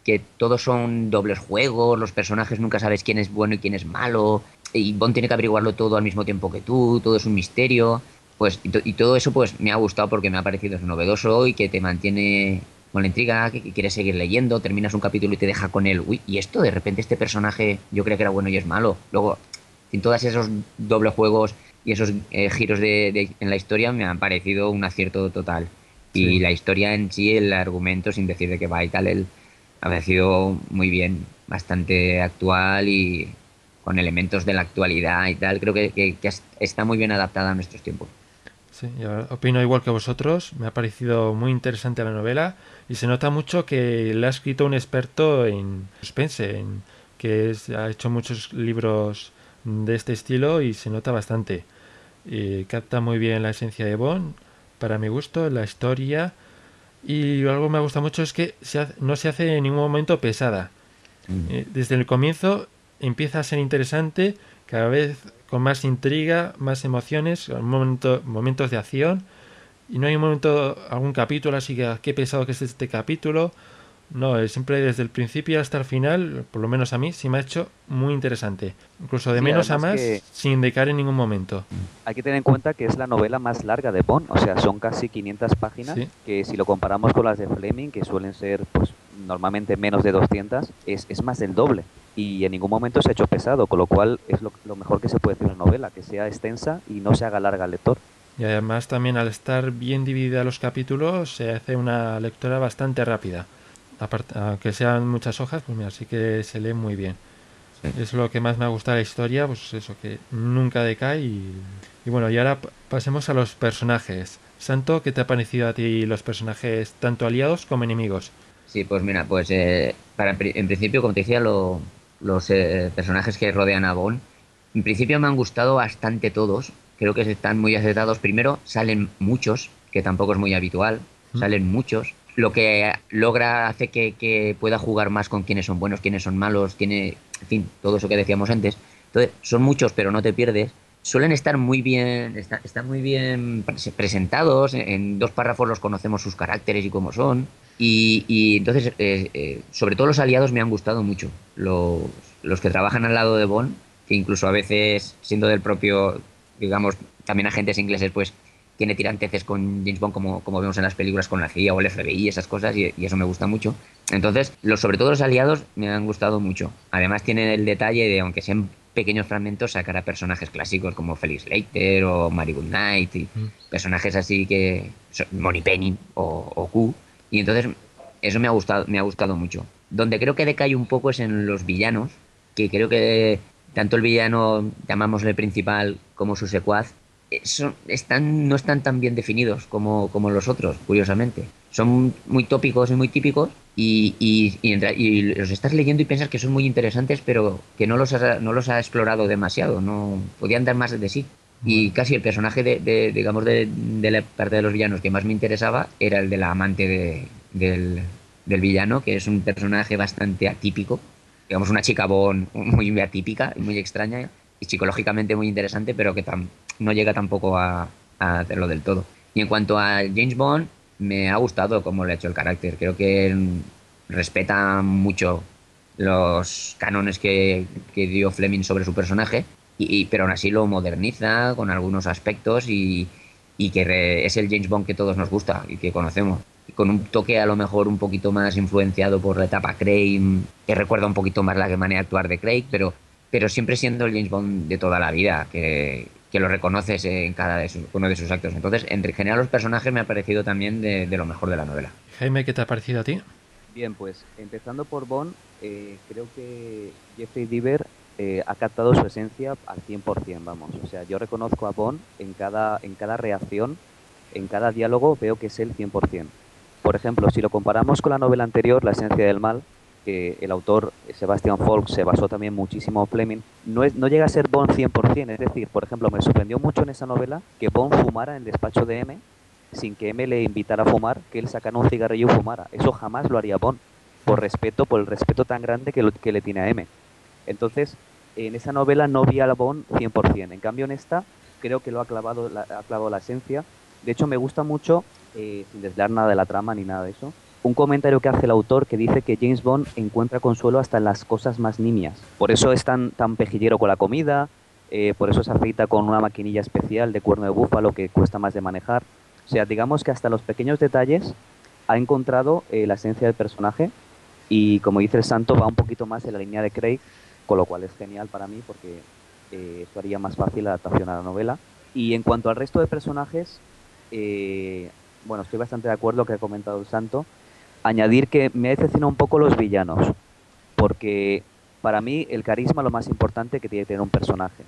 que todos son dobles juegos, los personajes nunca sabes quién es bueno y quién es malo, y Bond tiene que averiguarlo todo al mismo tiempo que tú, todo es un misterio, pues y, to- y todo eso pues me ha gustado porque me ha parecido novedoso y que te mantiene con la intriga, que, que quieres seguir leyendo, terminas un capítulo y te deja con él, uy, y esto de repente este personaje yo creo que era bueno y es malo, luego en todos esos dobles juegos y esos eh, giros de, de- en la historia me han parecido un acierto total. Y Sí. la historia en sí, el argumento, sin decir de qué va y tal, el, ha parecido muy bien, bastante actual y con elementos de la actualidad y tal. Creo que, que- que es- está muy bien adaptada a nuestros tiempos. Sí, yo opino igual que vosotros. Me ha parecido muy interesante la novela y se nota mucho que la ha escrito un experto en suspense, en, que es- ha hecho muchos libros de este estilo y se nota bastante. Y capta muy bien la esencia de Bond, para mi gusto, la historia. Y algo que me gusta mucho es que se hace- no se hace en ningún momento pesada. Eh, Desde el comienzo empieza a ser interesante, cada vez con más intriga, más emociones, momento- momentos de acción. Y no hay un momento, algún capítulo así que "Ah, qué pesado que es este capítulo. No, es siempre desde el principio hasta el final, por lo menos a mí, sí me ha hecho muy interesante. Incluso de Sí, menos a más, que- sin decaer en ningún momento. Hay que tener en cuenta que es la novela más larga de Bond, o sea, son casi 500 páginas, Sí. que si lo comparamos con las de Fleming, que suelen ser pues normalmente menos de 200, es, es más del doble. Y en ningún momento se ha hecho pesado, con lo cual es lo, lo mejor que se puede decir de una novela, que sea extensa y no se haga larga al lector. Y además también al estar bien dividida los capítulos, se hace una lectura bastante rápida. Aparte, aunque sean muchas hojas, pues mira, sí que se lee muy bien. Sí. Es lo que más me ha gustado de la historia, pues eso, que nunca decae. Y, y bueno, y ahora pa- pasemos a los personajes. Santo, ¿qué te ha parecido a ti los personajes, tanto aliados como enemigos? Sí, pues mira, pues eh, para, en principio, como te decía, lo- los eh, personajes que rodean a Bond, en principio me han gustado bastante todos. Creo que están muy acertados. Primero, salen muchos, que tampoco es muy habitual. Mm. Salen muchos. Lo que logra hace que, que pueda jugar más con quiénes son buenos, quiénes son malos, tiene, en fin, todo eso que decíamos antes. Entonces, son muchos, pero no te pierdes. Suelen estar muy bien, está- están muy bien pres- presentados. En, en dos párrafos los conocemos sus caracteres y cómo son. Y, y entonces, eh, eh, sobre todo los aliados me han gustado mucho. Los, los que trabajan al lado de Bond, que incluso a veces, siendo del propio, digamos, también agentes ingleses, pues tiene tiranteces con James Bond, como, como vemos en las películas con la CIA o el FBI, esas cosas, y, y eso me gusta mucho. Entonces, los, sobre todo los aliados me han gustado mucho. Además, tienen el detalle de, aunque sean pequeños fragmentos, sacar a personajes clásicos como Felix Leiter o Mary Goodnight, y Mm. personajes así que. Money Penny o, o Q. Y entonces, eso me ha gustado, me ha gustado mucho. Donde creo que decae un poco es en los villanos, que creo que tanto el villano, llamámosle principal, como su secuaz, eh, son, están, no están tan bien definidos como, como los otros, curiosamente. Son muy tópicos y muy típicos y, los estás leyendo y piensas que son muy interesantes, pero que no los ha, no los ha explorado demasiado, no podían dar más de sí. Y casi el personaje de, de- digamos, de, de la parte de los villanos que más me interesaba era el de la amante de- del, del villano, que es un personaje bastante atípico. Digamos, una chica Bond muy atípica y muy extraña y psicológicamente muy interesante, pero que tam- no llega tampoco a, a hacerlo del todo. Y en cuanto a James Bond, me ha gustado cómo le ha hecho el carácter. Creo que respeta mucho los cánones que, que dio Fleming sobre su personaje, y, y- pero aún así lo moderniza con algunos aspectos y, y que re- es el James Bond que todos nos gusta y que conocemos. Y con un toque a lo mejor un poquito más influenciado por la etapa Craig, que recuerda un poquito más la manera de actuar de Craig, pero, pero siempre siendo el James Bond de toda la vida, que, que lo reconoces en cada de sus- uno de sus actos. Entonces, en general los personajes me ha parecido también de, de lo mejor de la novela. Jaime, ¿qué te ha parecido a ti? Bien, pues empezando por Bond, eh, creo que Jeffrey Deaver eh, ha captado su esencia al 100%, vamos. O sea, yo reconozco a Bond en cada, en cada reacción, en cada diálogo, veo que es él 100%. Por ejemplo, si lo comparamos con la novela anterior, La esencia del mal, que el autor eh, Sebastian Falk se basó también muchísimo en Fleming, no, es, no llega a ser Bond 100%. Es decir, por ejemplo, me sorprendió mucho en esa novela que Bond fumara en el despacho de M sin que M le invitara a fumar, que él sacara un cigarrillo y fumara. Eso jamás lo haría Bond, por respeto, por el respeto tan grande que, que le tiene a M. Entonces, en esa novela no vi a la Bond 100%. En cambio, en esta creo que lo ha clavado la, ha clavado la esencia. De hecho, me gusta mucho, eh, sin desvelar nada de la trama ni nada de eso, un comentario que hace el autor que dice que James Bond encuentra consuelo hasta en las cosas más nimias. Por eso es tan, tan pejillero con la comida, eh, por eso se afeita con una maquinilla especial de cuerno de búfalo que cuesta más de manejar. O sea, digamos que hasta los pequeños detalles ha encontrado eh, la esencia del personaje y como dice el santo va un poquito más en la línea de Craig, con lo cual es genial para mí porque eh, esto haría más fácil la adaptación a la novela. Y en cuanto al resto de personajes, eh, bueno, estoy bastante de acuerdo que ha comentado el santo. Añadir que me ha decepcionado un poco los villanos, porque para mí el carisma es lo más importante que tiene que tener un personaje,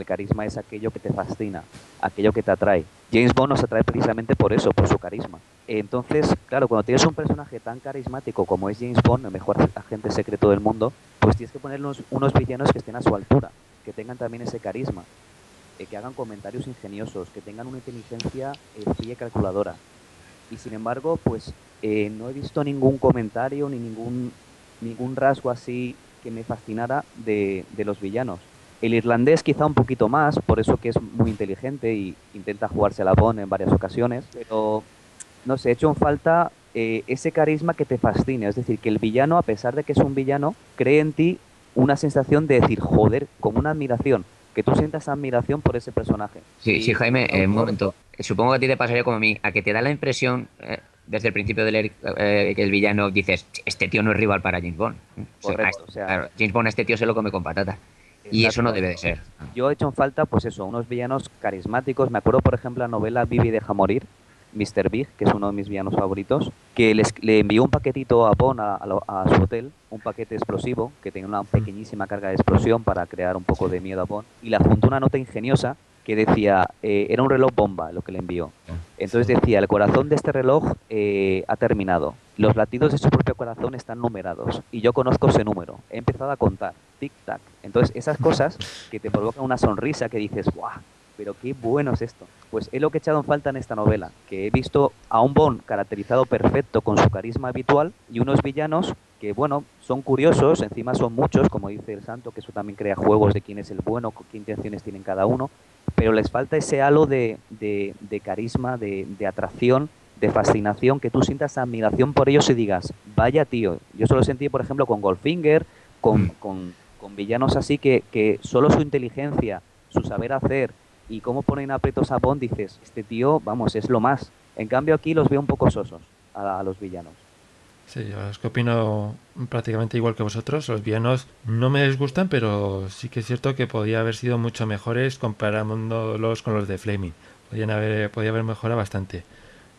el carisma es aquello que te fascina, aquello que te atrae. James Bond nos atrae precisamente por eso, por su carisma. Entonces, claro, cuando tienes un personaje tan carismático como es James Bond, el mejor agente secreto del mundo, pues tienes que poner unos, unos villanos que estén a su altura, que tengan también ese carisma, eh, que hagan comentarios ingeniosos, que tengan una inteligencia eh, fría y calculadora. Y sin embargo, pues eh, no he visto ningún comentario ni ningún, ningún rasgo así que me fascinara de, de los villanos. El irlandés quizá un poquito más, por eso que es muy inteligente y intenta jugarse la Bond en varias ocasiones, pero no sé, he hecho en falta eh, ese carisma que te fascine, es decir, que el villano, a pesar de que es un villano, cree en ti una sensación de decir, joder, como una admiración, que tú sientas admiración por ese personaje. Sí, Y sí, Jaime, el eh, un momento. Supongo que a ti te pasaría como a mí, a que te da la impresión, eh, desde el principio de leer eh, que el villano dices, este tío no es rival para James Bond. O sea, Correcto, a- o sea- James Bond a este tío se lo come con patata. Y eso no debe de ser. Yo he hecho en falta, pues eso, unos villanos carismáticos. Me acuerdo, por ejemplo, la novela Vivi deja morir, Mr. Big, que es uno de mis villanos favoritos, que les, le envió un paquetito a Bond a, a lo- a su hotel, un paquete explosivo, que tenía una pequeñísima carga de explosión para crear un poco de miedo a Bond, y le adjuntó una nota ingeniosa que decía, eh, era un reloj bomba lo que le envió. Entonces decía, el corazón de este reloj eh, ha terminado. Los latidos de su propio corazón están numerados. Y yo conozco ese número. He empezado a contar. Tic-tac. Entonces esas cosas que te provocan una sonrisa que dices, ¡guau! Pero qué bueno es esto. Pues es lo que he echado en falta en esta novela. Que he visto a un Bond caracterizado perfecto con su carisma habitual y unos villanos que, bueno, son curiosos. Encima son muchos, como dice el santo, que eso también crea juegos de quién es el bueno, qué intenciones tienen cada uno pero les falta ese halo de, de- de carisma, de, de atracción, de fascinación, que tú sientas admiración por ellos y digas, vaya tío, yo solo sentí, por ejemplo, con Goldfinger, con, Mm. con- con villanos así que, que solo su inteligencia, su saber hacer y cómo ponen aprietos a Bond, dices, este tío, vamos, es lo más. En cambio aquí los veo un poco sosos a, a los villanos. Sí, yo es que opino prácticamente igual que vosotros. Los villanos no me disgustan, pero sí que es cierto que podía haber sido mucho mejores comparándolos con los de Flaming. Podían haber, podía haber mejorado bastante.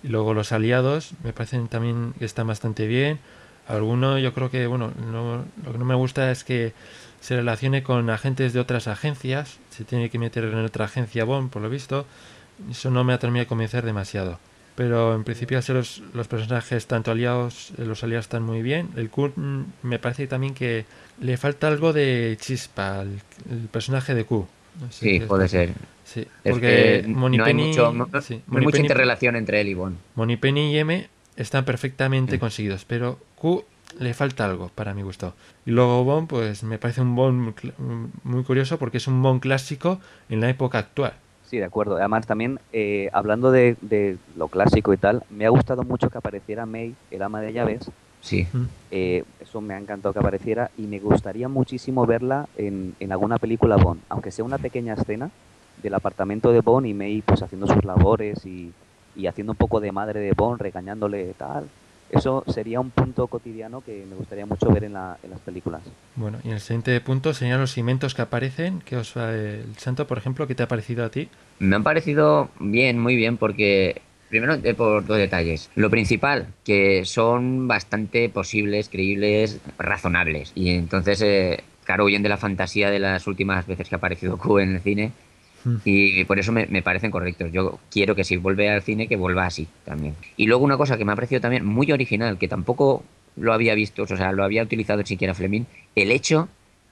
Y luego los aliados me parecen también que están bastante bien. Alguno yo creo que, bueno, no- lo que no me gusta es que se relacione con agentes de otras agencias. Se tiene que meter en otra agencia Bond, por lo visto. Eso no me ha terminado de convencer demasiado. Pero en principio así los, los personajes, tanto aliados, eh, los aliados están muy bien. El Q mm, me parece también que le falta algo de chispa al el personaje de Q. Sí, puede es- ser. Sí, Es porque que no hay, Moneypenny, mucho, no- sí, no hay mucha interrelación entre él y Bond. Moneypenny y M están perfectamente conseguidos, pero Q le falta algo para mi gusto. Y luego Bond, pues me parece un Bond cl- muy curioso porque es un Bond clásico en la época actual. Sí, de acuerdo. Además, también eh, hablando de, de lo clásico y tal, me ha gustado mucho que apareciera May, el ama de llaves. Sí. Mm. Eh, eso me ha encantado que apareciera y me gustaría muchísimo verla en, en alguna película Bond, aunque sea una pequeña escena del apartamento de Bond y May pues haciendo sus labores y, y haciendo un poco de madre de Bond, regañándole tal. Eso sería un punto cotidiano que me gustaría mucho ver en, la- en las películas. Bueno, y el siguiente punto serían los inventos que aparecen. ¿Qué os va el santo, por ejemplo? ¿Qué te ha parecido a ti? Me han parecido bien, muy bien, porque primero eh, por dos detalles. Lo principal, que son bastante posibles, creíbles, razonables. Y entonces, eh, claro, huyen de la fantasía de las últimas veces que ha aparecido Q en el cine. Mm. Y por eso me, me parecen correctos. Yo quiero que si vuelve al cine, que vuelva así también. Y luego una cosa que me ha parecido también muy original, que tampoco lo había visto, o sea, lo había utilizado siquiera Fleming, el hecho,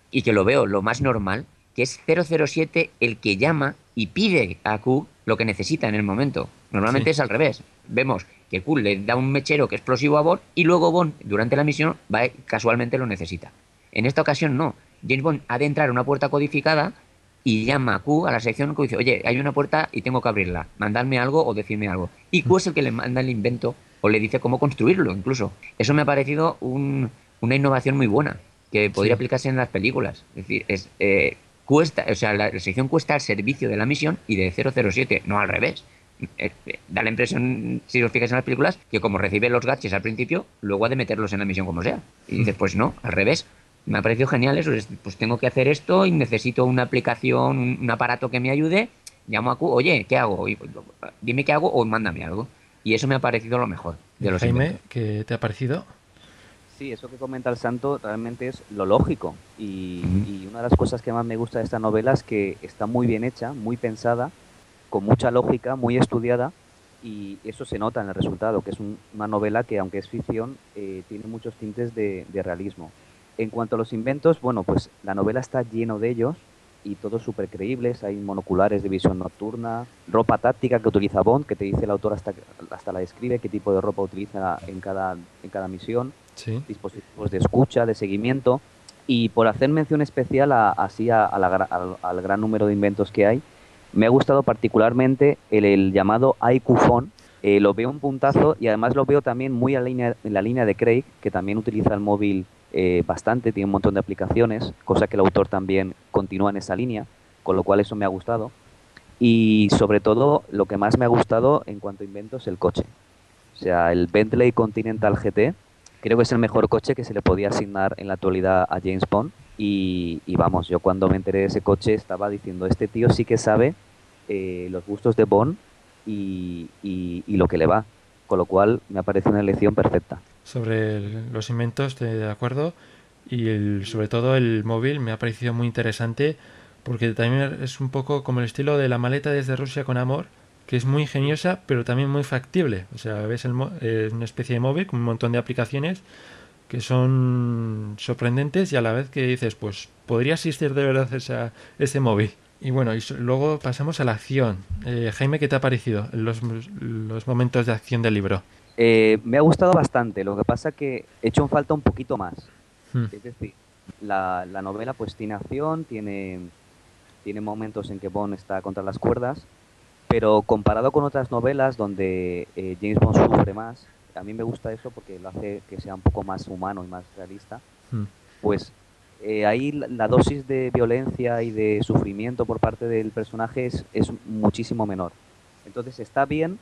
y que lo veo lo más normal, que es 007 el que llama y pide a Q lo que necesita en el momento. Normalmente Sí. es al revés. Vemos que Q le da un mechero que es explosivo a Bond y luego Bond, durante la misión, va, casualmente lo necesita. En esta ocasión no. James Bond ha de entrar a una puerta codificada y llama a Q a la sección que dice, oye, hay una puerta y tengo que abrirla, mandadme algo o decirme algo. Y Q es el que le manda el invento o le dice cómo construirlo incluso. Eso me ha parecido un- una innovación muy buena, que podría Sí. aplicarse en las películas. Es decir, es, eh, Q está- o sea, la, la sección Q está al servicio de la misión y de 007, no al revés. Eh, eh, Da la impresión, si os fijáis en las películas, que como recibe los gaches al principio, luego ha de meterlos en la misión como sea. Y dices, pues no, al revés. Me ha parecido genial eso. es, Pues tengo que hacer esto y necesito una aplicación, un, un aparato que me ayude. Llamo a Q, oye, ¿qué hago? Y, dime qué hago o mándame algo. Y eso me ha parecido lo mejor de los Jaime, inventos. ¿qué te ha parecido? Sí, eso que comenta el santo realmente es lo lógico. Y, y una de las cosas que más me gusta de esta novela es que está muy bien hecha, muy pensada, con mucha lógica, muy estudiada. Y eso se nota en el resultado, que es un- una novela que, aunque es ficción, eh, tiene muchos tintes de, de realismo. En cuanto a los inventos, bueno, pues la novela está lleno de ellos y todos súper creíbles. Hay monoculares de visión nocturna, ropa táctica que utiliza Bond, que te dice el autor hasta, hasta la describe, qué tipo de ropa utiliza en cada, en cada misión Sí. dispositivos de escucha, de seguimiento. Y por hacer mención especial a- así a- a la gra- al, al gran número de inventos que hay, me ha gustado particularmente el, el llamado IQ Phone. Eh, lo veo un puntazo y además lo veo también muy a línea- en la línea de Craig, que también utiliza el móvil eh, bastante, tiene un montón de aplicaciones, cosa que el autor también continúa en esa línea, con lo cual eso me ha gustado. Y sobre todo, lo que más me ha gustado en cuanto a inventos, el coche. O sea, el Bentley Continental GT, creo que es el mejor coche que se le podía asignar en la actualidad a James Bond. Y, y vamos, yo cuando me enteré de ese coche estaba diciendo, este tío sí que sabe eh, los gustos de Bond y, y- y lo que le va. Con lo cual me ha parecido una elección perfecta. Sobre el- los inventos, estoy de acuerdo. Y el- sobre todo el móvil me ha parecido muy interesante porque también es un poco como el estilo de la maleta desde Rusia con amor, que es muy ingeniosa pero también muy factible. O sea, ves el eh, una especie de móvil con un montón de aplicaciones que son sorprendentes y a la vez que dices, pues podría existir de verdad esa, ese móvil. Y bueno, y luego pasamos a la acción. Eh, Jaime, ¿qué te ha parecido los, los momentos de acción del libro? Eh, me ha gustado bastante, lo que pasa que he hecho en falta un poquito más. Hmm. Es decir, la, la novela pues tiene acción, tiene, tiene momentos en que Bond está contra las cuerdas, pero comparado con otras novelas donde eh, James Bond sufre más, a mí me gusta eso porque lo hace que sea un poco más humano y más realista, Hmm. pues eh, ahí la, la dosis de violencia y de sufrimiento por parte del personaje es, es muchísimo menor. Entonces está bien,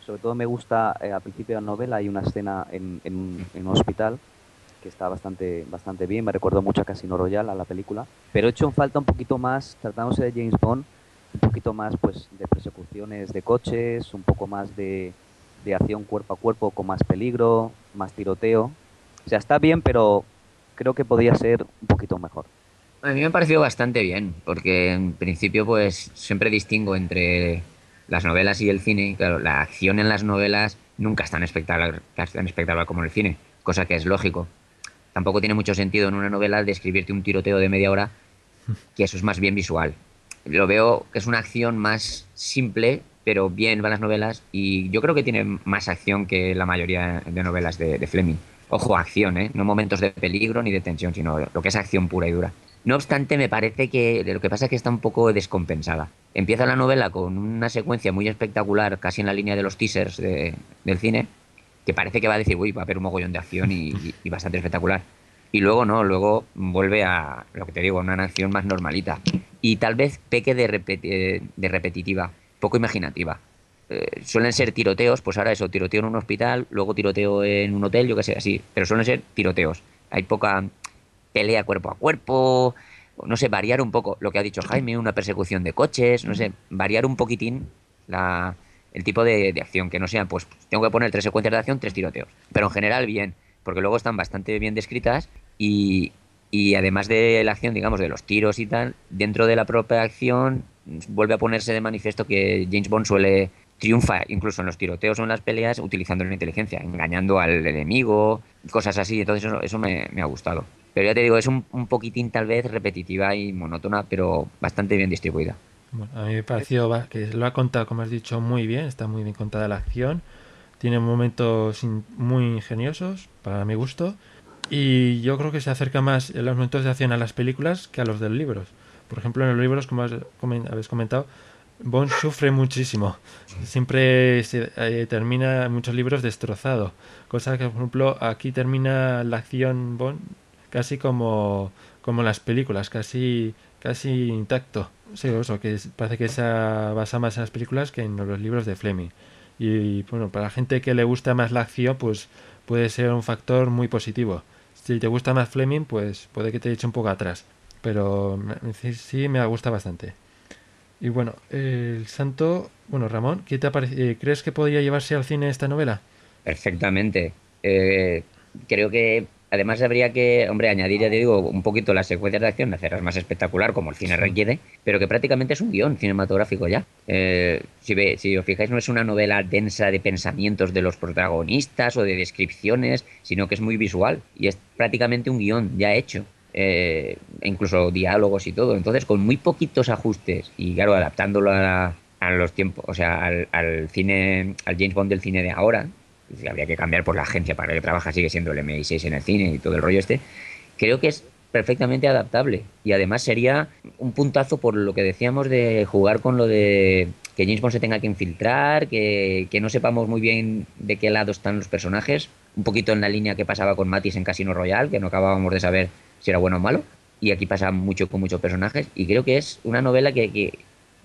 sobre todo me gusta eh, al principio de la novela hay una escena en, un- hospital que está bastante, bastante bien, me recuerdo mucho a Casino Royale, a la película, pero he hecho falta un poquito más, tratándose de James Bond, un poquito más pues de persecuciones de coches, un poco más de, de acción cuerpo a cuerpo con más peligro, más tiroteo. O sea, está bien, pero creo que podría ser un poquito mejor. A mí me ha parecido bastante bien, porque en principio pues siempre distingo entre las novelas y el cine. Claro, la acción en las novelas nunca es tan espectacular, tan espectacular como en el cine, cosa que es lógico. Tampoco tiene mucho sentido en una novela describirte un tiroteo de media hora, que eso es más bien visual. lo veo que es una acción más simple, pero bien van las novelas y yo creo que tiene más acción que la mayoría de novelas de, de Fleming. Ojo, acción, ¿eh? No momentos de peligro ni de tensión, sino lo que es acción pura y dura. No obstante, me parece que lo que pasa es que está un poco descompensada. Empieza la novela con una secuencia muy espectacular, casi en la línea de los teasers de- del cine, que parece que va a decir, uy, va a haber un mogollón de acción y, bastante espectacular. Y luego no, luego vuelve a lo que te digo, una acción más normalita. Y tal vez peque de, de repetitiva, poco imaginativa. Eh, suelen ser tiroteos, pues ahora eso, tiroteo en un hospital, luego tiroteo en un hotel, yo qué sé, así. Pero suelen ser tiroteos. Hay poca pelea cuerpo a cuerpo, no sé, variar un poco lo que ha dicho Jaime, una persecución de coches, no sé, variar un poquitín la, el tipo de, de acción, que no sea, pues tengo que poner tres secuencias de acción, tres tiroteos. Pero en general bien, porque luego están bastante bien descritas y, y además de la acción, digamos, de los tiros y tal, dentro de la propia acción vuelve a ponerse de manifiesto que James Bond suele triunfar incluso en los tiroteos o en las peleas utilizando la inteligencia, engañando al enemigo, cosas así. Entonces eso, eso me, me ha gustado. Pero ya te digo, es un, un poquitín tal vez repetitiva y monótona, pero bastante bien distribuida. Bueno, a mí me pareció que lo ha contado, como has dicho, muy bien, está muy bien contada la acción, tiene momentos muy ingeniosos, para mi gusto, y yo creo que se acerca más en los momentos de acción a las películas que a los de los libros. Por ejemplo, en los libros, como has habéis comentado, Bond sufre muchísimo. Siempre se eh, termina en muchos libros destrozado. Cosa que, por ejemplo, aquí termina la acción Bond casi como, como las películas, casi, casi intacto. Sí, eso, que parece que se basa más en las películas que en los libros de Fleming. Y bueno, para la gente que le gusta más la acción, pues puede ser un factor muy positivo. Si te gusta más Fleming, pues puede que te eche un poco atrás. Pero sí, me gusta bastante. Y bueno, el santo, bueno, Ramón, ¿qué te eh, ¿Crees que podría llevarse al cine esta novela? Perfectamente. Eh, creo que además habría que, hombre, añadir, ya te digo, un poquito las secuencias de acción, hacerlas más espectacular como el cine Sí. requiere, pero que prácticamente es un guion cinematográfico ya. Eh, si, ve, si os fijáis, no es una novela densa de pensamientos de los protagonistas o de descripciones, sino que es muy visual y es prácticamente un guion ya hecho. eh, incluso diálogos y todo. Entonces, con muy poquitos ajustes y, claro, adaptándolo a, a los tiempos, o sea, al, al cine, al James Bond del cine de ahora, habría que cambiar por la agencia para la que trabaja, sigue siendo el MI6 en el cine y todo el rollo este, creo que es perfectamente adaptable. Y además sería un puntazo por lo que decíamos de jugar con lo de que James Bond se tenga que infiltrar, que, que no sepamos muy bien de qué lado están los personajes, un poquito en la línea que pasaba con Matis en Casino Royale, que no acabábamos de saber si era bueno o malo, y aquí pasa mucho con muchos personajes, y creo que es una novela que, que,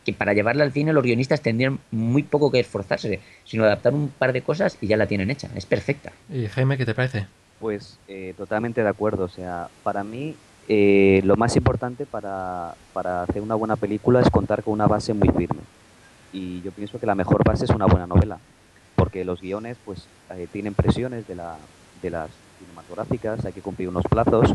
que para llevarla al cine los guionistas tendrían muy poco que esforzarse, sino adaptar un par de cosas y ya la tienen hecha, es perfecta. Y Jaime, ¿qué te parece? Pues eh, totalmente de acuerdo. O sea, para mí eh, lo más importante para, para hacer una buena película es contar con una base muy firme. Y yo pienso que la mejor base es una buena novela. Porque los guiones pues eh, tienen presiones de, la, de las cinematográficas, hay que cumplir unos plazos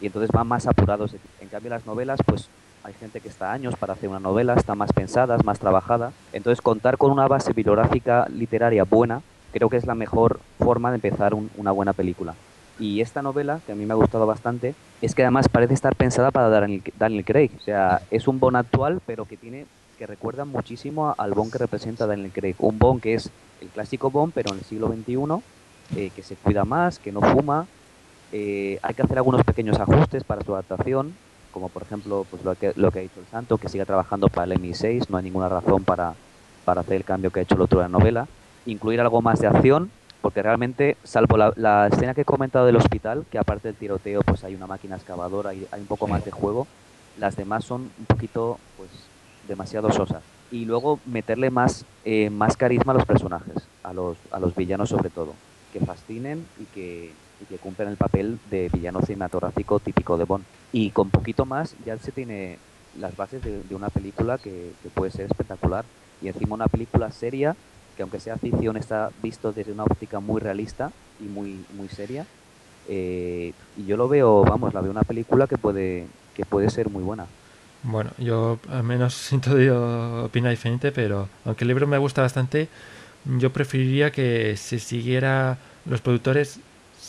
y entonces van más apurados. En cambio las novelas pues hay gente que está años para hacer una novela, está más pensada, más trabajada. Entonces contar con una base bibliográfica literaria buena creo que es la mejor forma de empezar un- una buena película. Y esta novela, que a mí me ha gustado bastante, es que además parece estar pensada para Daniel, Daniel Craig. O sea, es un Bond actual, pero que tiene que recuerda muchísimo al Bond que representa Daniel Craig. Un Bond que es el clásico Bond, pero en el siglo XXI, eh, que se cuida más, que no fuma. Eh, hay que hacer algunos pequeños ajustes para su adaptación, como por ejemplo pues lo que, lo que ha dicho el Santo, que siga trabajando para el MI6, no hay ninguna razón para, para hacer el cambio que ha hecho el otro en la novela. Incluir algo más de acción, porque realmente, salvo la, la escena que he comentado del hospital, que aparte del tiroteo pues hay una máquina excavadora y hay un poco más de juego, las demás son un poquito pues demasiado sosas. Y luego meterle más, eh, más carisma a los personajes, a los, a los villanos sobre todo, que fascinen y que, y que cumplan el papel de villano cinematográfico típico de Bond. Y con poquito más ya se tiene las bases de, de una película que, que puede ser espectacular. Y encima una película seria que aunque sea ficción está visto desde una óptica muy realista y muy muy seria eh, y yo lo veo vamos la veo una película que puede que puede ser muy buena Bueno, yo al menos siento yo opinar diferente, pero aunque el libro me gusta bastante, yo preferiría que se siguiera, los productores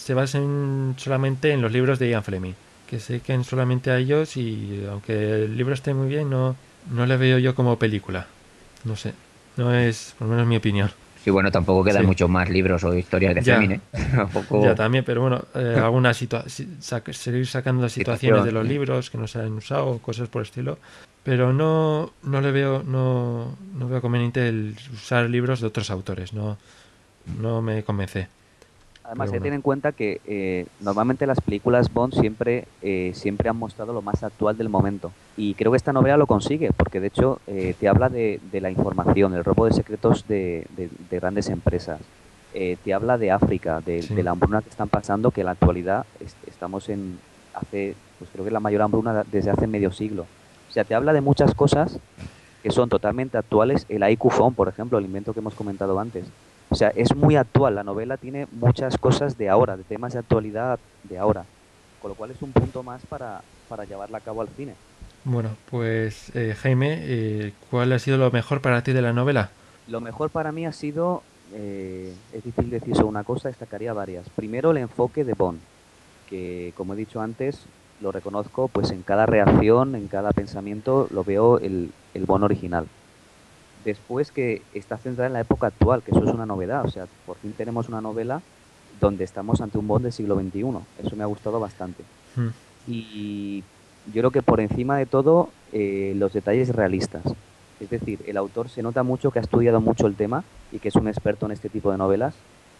se basen solamente en los libros de Ian Fleming, que se queden solamente a ellos y aunque el libro esté muy bien, no, no le veo yo como película. No sé, no es, por lo menos mi opinión. Sí, bueno, tampoco quedan Sí. muchos más libros o historias de. Fleming, ¿eh? Tampoco... Ya también, pero bueno, eh, algunas sac- seguir sacando situaciones de los sí. libros que no se han usado, cosas por el estilo. Pero no, no le veo, no, no veo conveniente el usar libros de otros autores. No, no me convence. Además, hay que tener en cuenta que eh, normalmente las películas Bond siempre, eh, siempre han mostrado lo más actual del momento. Y creo que esta novela lo consigue, porque de hecho eh, te habla de, de la información, el robo de secretos de, de- de grandes empresas. Eh, te habla de África, de, Sí. de la hambruna que están pasando, que en la actualidad es- estamos en, hace, pues creo que la mayor hambruna desde hace medio siglo. O sea, te habla de muchas cosas que son totalmente actuales. El IQ Phone, por ejemplo, el invento que hemos comentado antes. O sea, es muy actual. La novela tiene muchas cosas de ahora, de temas de actualidad de ahora. Con lo cual es un punto más para, para llevarla a cabo al cine. Bueno, pues eh, Jaime, eh, ¿cuál ha sido lo mejor para ti de la novela? Lo mejor para mí ha sido, eh, es difícil decir solo una cosa, destacaría varias. Primero el enfoque de Bond, que como he dicho antes, lo reconozco, pues en cada reacción, en cada pensamiento, lo veo el, el Bond original. Después que está centrada en la época actual, que eso es una novedad, o sea, por fin tenemos una novela donde estamos ante un Bond del siglo XXI. Eso me ha gustado bastante. Hmm. Y yo creo que por encima de todo, eh, los detalles realistas. Es decir, el autor se nota mucho que ha estudiado mucho el tema y que es un experto en este tipo de novelas,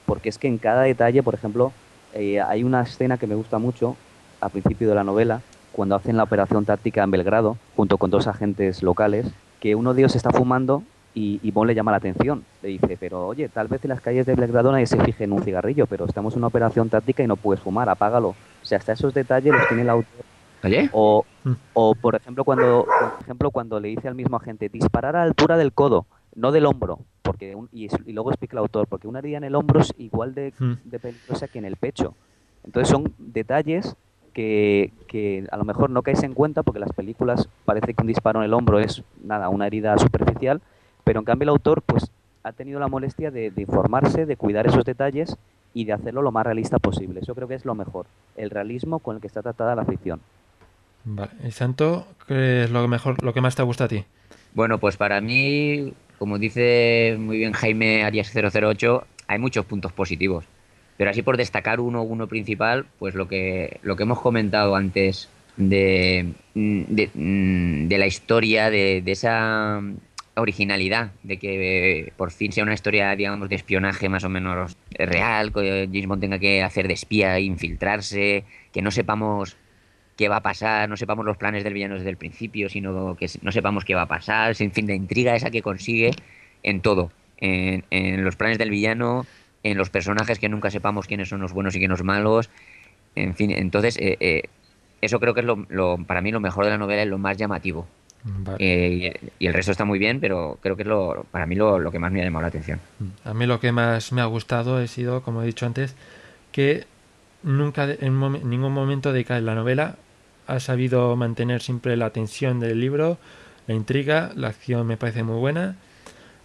porque es que en cada detalle, por ejemplo, eh, hay una escena que me gusta mucho al principio de la novela, cuando hacen la operación táctica en Belgrado, junto con dos agentes locales, que uno de ellos está fumando y, y Bond le llama la atención. Le dice, pero oye, tal vez en las calles de Belgrado nadie se fije en un cigarrillo, pero estamos en una operación táctica y no puedes fumar, apágalo. O sea, hasta esos detalles los tiene el autor Oye, o, Mm. o por ejemplo cuando por ejemplo cuando le dice al mismo agente disparar a la altura del codo, no del hombro, porque un- y, luego explica el autor, porque una herida en el hombro es igual de, Mm. de peligrosa que en el pecho. Entonces son detalles que, que a lo mejor no caes en cuenta porque las películas parece que un disparo en el hombro es nada, una herida superficial, pero en cambio el autor pues ha tenido la molestia de, de informarse, de cuidar esos detalles y de hacerlo lo más realista posible. Eso creo que es lo mejor, el realismo con el que está tratada la ficción. Vale. ¿Y Santo, qué es lo mejor, lo que más te gusta a ti? bueno, pues para mí, como dice muy bien Jaime Arias 008, hay muchos puntos positivos. Pero así por destacar uno, uno principal, pues lo que, lo que hemos comentado antes de, de, de la historia, de, de esa originalidad, de que eh, por fin sea una historia, digamos, de espionaje más o menos real, que James Bond tenga que hacer de espía, infiltrarse, que no sepamos qué va a pasar, no sepamos los planes del villano desde el principio, sino que no sepamos qué va a pasar, en fin, de intriga esa que consigue en todo, en, en los planes del villano, en los personajes que nunca sepamos quiénes son los buenos y quiénes los malos, en fin, entonces eh, eh, eso creo que es lo, lo- para mí lo mejor de la novela y lo más llamativo. Vale. Eh, y, el resto está muy bien, pero creo que es lo, para mí lo, lo que más me ha llamado la atención. A mí lo que más me ha gustado ha sido, como he dicho antes, que nunca en ningún momento de la novela ha sabido mantener siempre la tensión del libro, la intriga, la acción me parece muy buena.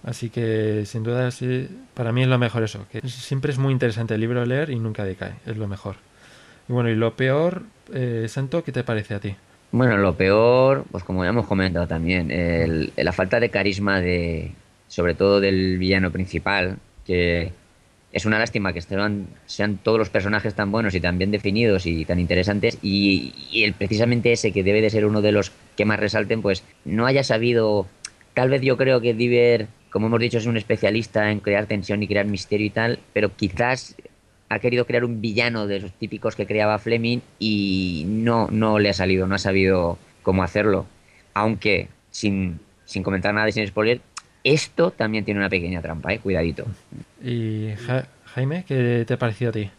Así que sin duda sí, para mí es lo mejor eso, que siempre es muy interesante el libro leer y nunca decae, es lo mejor. Y bueno, y lo peor, eh, Santo, ¿qué te parece a ti? Bueno, lo peor, pues como ya hemos comentado también, el- la falta de carisma de, sobre todo del villano principal, que es una lástima que estén, sean todos los personajes tan buenos y tan bien definidos y tan interesantes y, y el precisamente ese que debe de ser uno de los que más resalten, pues no haya sabido, tal vez yo creo que Diver, como hemos dicho, es un especialista en crear tensión y crear misterio y tal, pero quizás ha querido crear un villano de esos típicos que creaba Fleming y no, no le ha salido, no ha sabido cómo hacerlo. Aunque, sin, sin comentar nada y sin spoiler, esto también tiene una pequeña trampa, ¿eh? Cuidadito. Y Ja- Jaime, ¿qué te ha parecido a ti?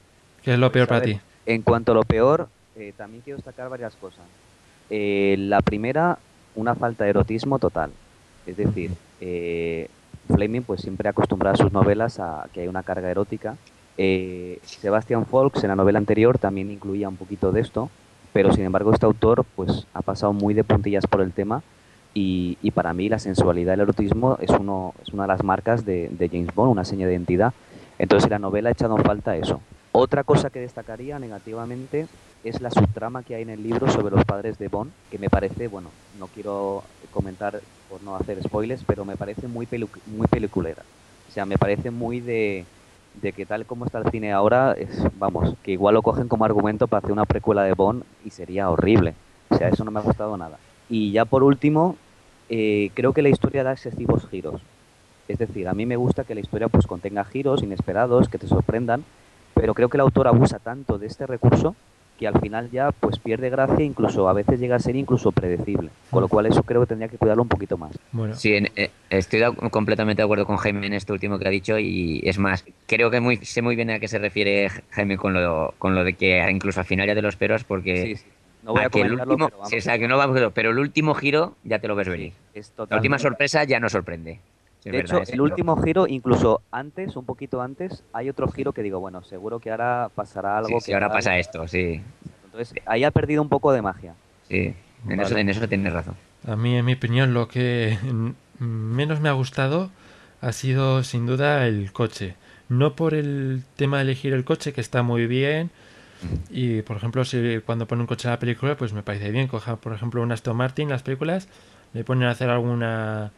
¿Qué es lo peor Pues, para ver, ti? En cuanto a lo peor, eh, también quiero destacar varias cosas. Eh, la primera, una falta de erotismo total. Es decir, eh, Fleming pues siempre ha acostumbrado a sus novelas a que hay una carga erótica. Eh, Sebastian Folks en la novela anterior también incluía un poquito de esto, pero sin embargo este autor pues ha pasado muy de puntillas por el tema y, para mí la sensualidad y el erotismo es, uno, es una de las marcas de, James Bond, una seña de identidad. Entonces en la novela ha echado en falta eso. Otra cosa que destacaría negativamente es la subtrama que hay en el libro sobre los padres de Bond, que me parece, bueno, no quiero comentar por no hacer spoilers, pero me parece muy, pelu- muy peliculera. O sea, me parece muy de, de que tal como está el cine ahora, es, vamos, que igual lo cogen como argumento para hacer una precuela de Bond y sería horrible. O sea, eso no me ha gustado nada. Y ya por último, eh, creo que la historia da excesivos giros. Es decir, a mí me gusta que la historia pues contenga giros inesperados, que te sorprendan, pero creo que el autor abusa tanto de este recurso que al final ya pues pierde gracia, incluso a veces llega a ser incluso predecible. Con lo cual eso creo que tendría que cuidarlo un poquito más. Bueno, Sí, en- eh, estoy de completamente de acuerdo con Jaime en esto último que ha dicho y es más, creo que muy, sé muy bien a qué se refiere Jaime con lo, con lo de que incluso al final ya te lo esperas porque Sí, sí. No voy a, a que el último, pero vamos, sí, o sea, que no vamos, pero el último giro ya te lo ves venir. es La última sorpresa ya no sorprende. Sí, De verdad, hecho, el último giro, incluso antes, un poquito antes, hay otro giro que digo, bueno, seguro que ahora pasará algo Sí, que sí, ahora pasa algo. esto, sí. Entonces, ahí ha perdido un poco de magia. Sí, en, Vale. eso, en eso tienes razón. a mí, en mi opinión, lo que menos me ha gustado ha sido sin duda el coche. No por el tema de elegir el coche, que está muy bien. Y por ejemplo, si cuando pone un coche en la película, pues me parece bien. Coja, por ejemplo, un Aston Martin, las películas, le ponen a hacer alguna,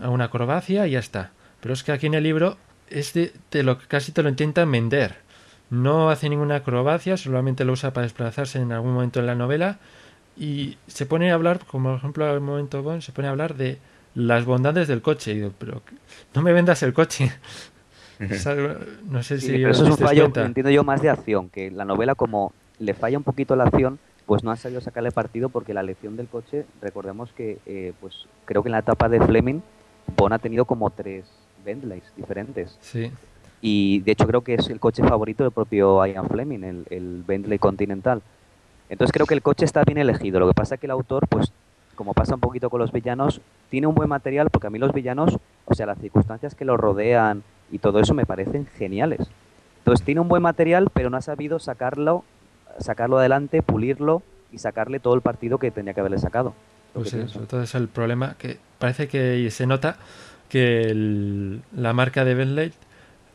alguna acrobacia y ya está. Pero es que aquí en el libro este te lo, casi te lo intentan vender. No hace ninguna acrobacia, solamente lo usa para desplazarse en algún momento en la novela. Y se pone a hablar, como por ejemplo al momento Bond, se pone a hablar de las bondades del coche. Y digo, pero no me vendas el coche. Es algo- no sé Sí, si pero os eso es un fallo, cuenta. entiendo yo, más de acción, que la novela como le falla un poquito la acción, pues no han sabido sacarle partido porque la lección del coche, recordemos que, eh, pues creo que en la etapa de Fleming, Bond ha tenido como tres Bentleys diferentes. Sí, Y de hecho creo que es el coche favorito del propio Ian Fleming, el, el Bentley Continental. Entonces creo que el coche está bien elegido. Lo que pasa es que el autor, pues como pasa un poquito con los villanos, tiene un buen material porque a mí los villanos, o sea, las circunstancias que los rodean y todo eso me parecen geniales. Entonces tiene un buen material, pero no ha sabido sacarlo, sacarlo adelante, pulirlo y sacarle todo el partido que tenía que haberle sacado. Pues eso, todo es el problema. Que parece que se nota que el- la marca de Bentley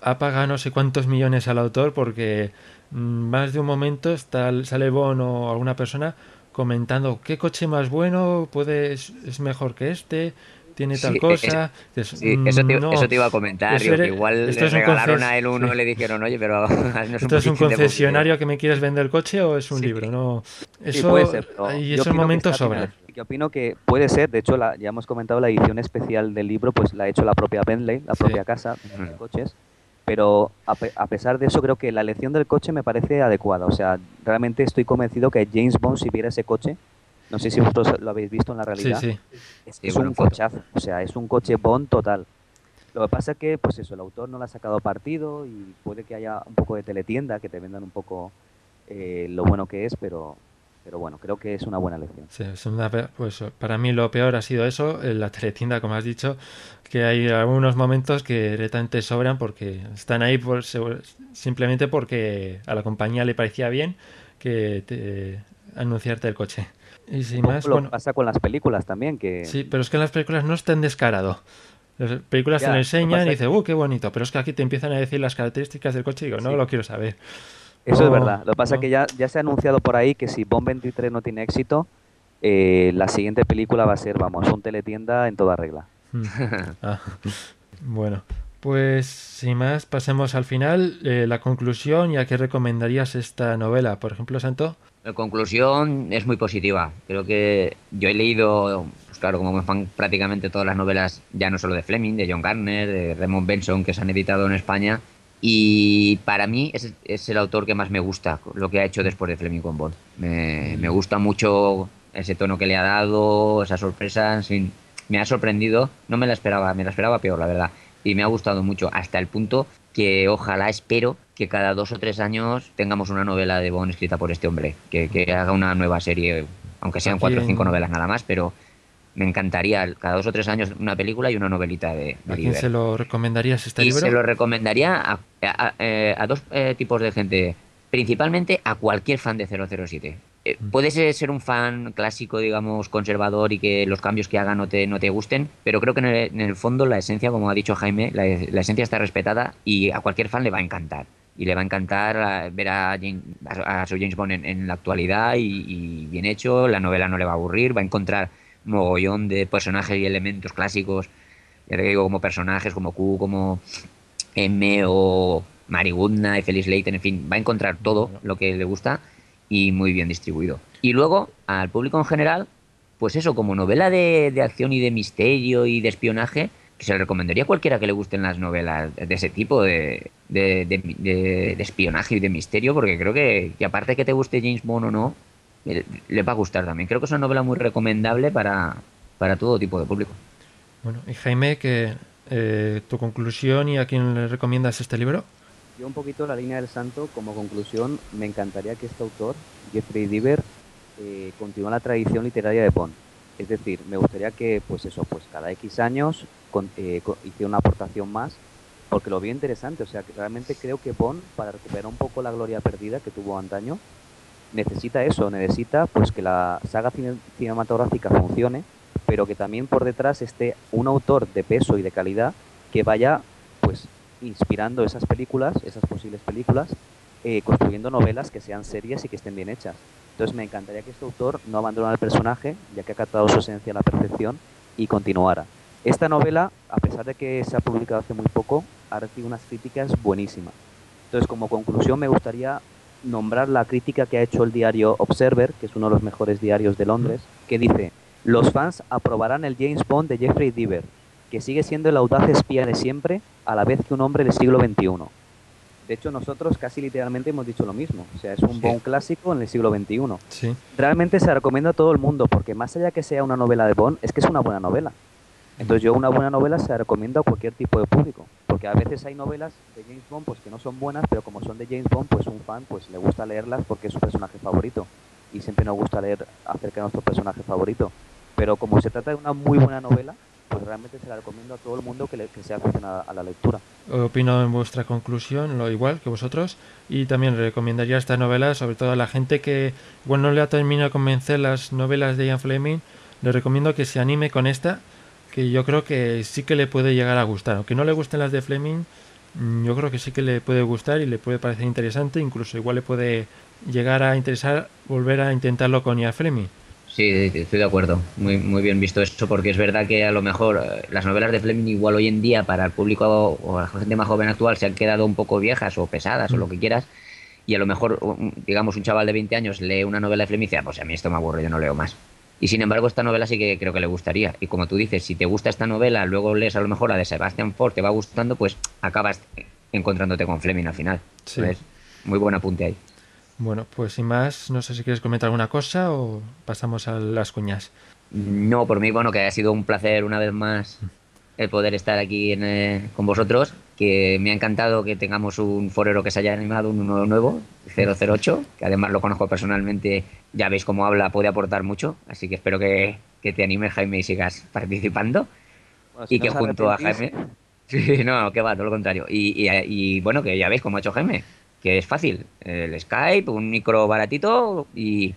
ha pagado no sé cuántos millones al autor porque mm, más de un momento está, sale Bon o alguna persona comentando qué coche más bueno, puede, es, es mejor que este, tiene tal Sí, cosa. Dices, Sí, eso, te, "Mm, no, eso te iba a comentar. digo, que igual esto le es un regalaron conces- a él uno sí. y le dijeron, oye, pero haznos ¿Esto es un concesionario que me quieres vender el coche o es un libro? No, eso, puede ser, pero y esos momentos sobran. Yo opino que puede ser, de hecho, la, ya hemos comentado la edición especial del libro, pues la ha hecho la propia Bentley, la Sí. propia casa de coches. Pero a, pe- a pesar de eso, creo que la elección del coche me parece adecuada. O sea, realmente estoy convencido que James Bond, si viera ese coche, no sé si vosotros lo habéis visto en la Sí, realidad, sí. es, Sí, es bueno, un foto. cochazo. O sea, es un coche Bond total. Lo que pasa es que, pues eso, el autor no le ha sacado partido y puede que haya un poco de teletienda, que te vendan un poco eh, lo bueno que es, pero, pero bueno, creo que es una buena elección. Sí, es una pues, para mí lo peor ha sido eso, en la teletienda, como has dicho, que hay algunos momentos que directamente sobran porque están ahí por, simplemente porque a la compañía le parecía bien que te- anunciarte el coche. Y sin más, lo bueno, pasa con las películas también, que sí, pero es que en las películas no es tan descarado. Las películas Ya, te lo lo enseñan pasa y dices, ¡uh, qué bonito! Pero es que aquí te empiezan a decir las características del coche y digo, no Sí. lo quiero saber. Eso es verdad. Lo que pasa es que ya, ya se ha anunciado por ahí que si Bond 23 no tiene éxito, eh, la siguiente película va a ser, vamos, un teletienda en toda regla. Mm. Ah, bueno, pues sin más, pasemos al final. Eh, la conclusión y a qué recomendarías esta novela. Por ejemplo, Santo. La conclusión es muy positiva. Creo que yo he leído, pues claro, como fan prácticamente todas las novelas, ya no solo de Fleming, de John Garner, de Raymond Benson, que se han editado en España. Y para mí es, es el autor que más me gusta, lo que ha hecho después de Fleming con Bond. Me, me gusta mucho ese tono que le ha dado, esa sorpresa, fin, me ha sorprendido. No me la esperaba, me la esperaba peor, la verdad. Y me ha gustado mucho, hasta el punto que ojalá espero que cada dos o tres años tengamos una novela de Bond escrita por este hombre, que, que haga una nueva serie, aunque sean Aquí cuatro o cinco novelas nada más, pero me encantaría cada dos o tres años una película y una novelita de, de ¿A quién se lo recomendarías este Y libro? se lo recomendaría a, a- eh, a dos eh, tipos de gente, principalmente a cualquier fan de 007. Eh, Mm. puedes eh, ser un fan clásico, digamos, conservador y que los cambios que haga no te, no te gusten, pero creo que en el, en el fondo la esencia, como ha dicho Jaime, la, la esencia está respetada y a cualquier fan le va a encantar. y le va a encantar a- ver a, James- a, su James Bond en, en la actualidad y, y bien hecho. La novela no le va a aburrir, va a encontrar mogollón de personajes y elementos clásicos, ya te digo, como personajes como Q, como M o Mary Goodnight, Felice Layton, en fin, va a encontrar todo lo que le gusta y muy bien distribuido. Y luego, al público en general, pues eso, como novela de, de acción y de misterio y de espionaje, que se le recomendaría a cualquiera que le gusten las novelas de ese tipo de- de- de espionaje y de misterio, porque creo que, que aparte que te guste James Bond o no, le, le va a gustar también. Creo que es una novela muy recomendable para, para todo tipo de público. Bueno, y Jaime, que eh, tu conclusión y a quién le recomiendas este libro. Yo un poquito la línea del santo, como conclusión, me encantaría que este autor, Jeffrey Deaver, eh, continúe la tradición literaria de Bond. Es decir, me gustaría que, pues eso, pues cada X años con- eh, hiciera una aportación más, porque lo veo interesante. O sea, que realmente creo que Bond, para recuperar un poco la gloria perdida que tuvo antaño, necesita eso, necesita pues que la saga cine- cinematográfica funcione, pero que también por detrás esté un autor de peso y de calidad que vaya pues inspirando esas películas, esas posibles películas, eh, construyendo novelas que sean serias y que estén bien hechas. Entonces me encantaría que este autor no abandonara el personaje, ya que ha captado su esencia a la perfección, y continuara. Esta novela, a pesar de que se ha publicado hace muy poco, ha recibido unas críticas buenísimas. Entonces, como conclusión, me gustaría nombrar la crítica que ha hecho el diario Observer, que es uno de los mejores diarios de Londres, que dice, los fans aprobarán el James Bond de Jeffrey Deaver, que sigue siendo el audaz espía de siempre, a la vez que un hombre del siglo XXI. De hecho, nosotros casi literalmente hemos dicho lo mismo. O sea, es un Sí. Bond clásico en el siglo XXI. Sí. Realmente se la recomiendo a todo el mundo, porque más allá que sea una novela de Bond, es que es una buena novela. Entonces yo una buena novela se la recomiendo a cualquier tipo de público, porque a veces hay novelas de James Bond pues que no son buenas, pero como son de James Bond, pues un fan pues le gusta leerlas porque es su personaje favorito y siempre nos gusta leer acerca de nuestro personaje favorito. Pero como se trata de una muy buena novela, pues realmente se la recomiendo a todo el mundo que, le, que sea aficionado a la lectura. Opino en vuestra conclusión lo igual que vosotros y también recomendaría esta novela sobre todo a la gente que igual no le ha terminado de convencer las novelas de Ian Fleming le recomiendo que se anime con esta que yo creo que sí que le puede llegar a gustar aunque no le gusten las de Fleming mm, yo creo que sí que le puede gustar y le puede parecer interesante incluso igual le puede llegar a interesar volver a intentarlo con Ian Fleming Sí, estoy de acuerdo. Muy, muy bien visto eso, porque es verdad que a lo mejor eh, las novelas de Fleming igual hoy en día para el público o la gente más joven actual se han quedado un poco viejas o pesadas o lo que quieras. Y a lo mejor, un- digamos, un chaval de 20 años lee una novela de Fleming y dice, "Ah, pues a mí esto me aburre, yo no leo más. Y sin embargo, esta novela sí que creo que le gustaría. Y como tú dices, si te gusta esta novela, luego lees a lo mejor la de Sebastian Ford, te va gustando, pues acabas encontrándote con Fleming al final. Sí. Entonces, muy buen apunte ahí. bueno pues sin más no sé si quieres comentar alguna cosa o pasamos a las cuñas No, por mí, bueno, que ha sido un placer una vez más el poder estar aquí en, eh, con vosotros, que me ha encantado que tengamos un forero que se haya animado, un nuevo nuevo, 008, que además lo conozco personalmente, ya veis cómo habla, puede aportar mucho, así que espero que, que te animes, Jaime, y sigas participando. Si y no que junto a Jaime... Sí, no, que va, todo lo contrario. Y, y- y, bueno, que ya veis cómo ha hecho Jaime, que es fácil. El Skype, un micro baratito y...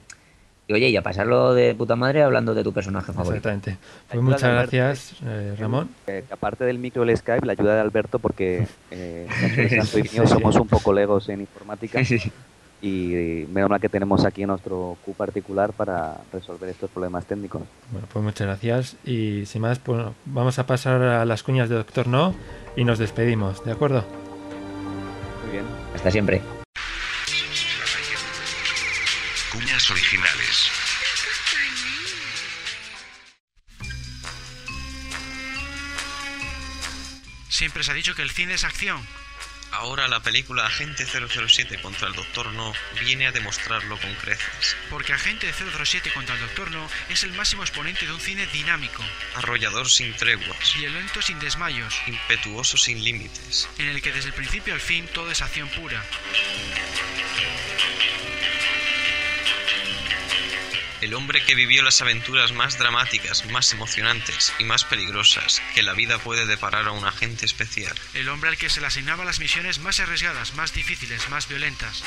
Y oye, y a pasarlo de puta madre hablando de tu personaje favorito. exactamente pues muchas gracias eh, Ramón Eh, aparte del micro del Skype, la ayuda de Alberto, porque eh, Santo y mío somos un poco legos en informática Sí, sí. y menos mal que tenemos aquí nuestro Q particular para resolver estos problemas técnicos. Bueno, pues muchas gracias. Y sin más, pues vamos a pasar a las cuñas de Doctor No y nos despedimos, ¿de acuerdo? Muy bien. Hasta siempre. Cuñas originales. Siempre se ha dicho que el cine es acción. Ahora la película Agente 007 contra el Doctor No viene a demostrarlo con creces. Porque Agente 007 contra el Doctor No es el máximo exponente de un cine dinámico, Arrollador sin treguas, violento sin desmayos, impetuoso sin límites. en el que desde el principio al fin todo es acción pura. El hombre que vivió las aventuras más dramáticas, más emocionantes y más peligrosas que la vida puede deparar a un agente especial. El hombre al que se le asignaban las misiones más arriesgadas, más difíciles, más violentas.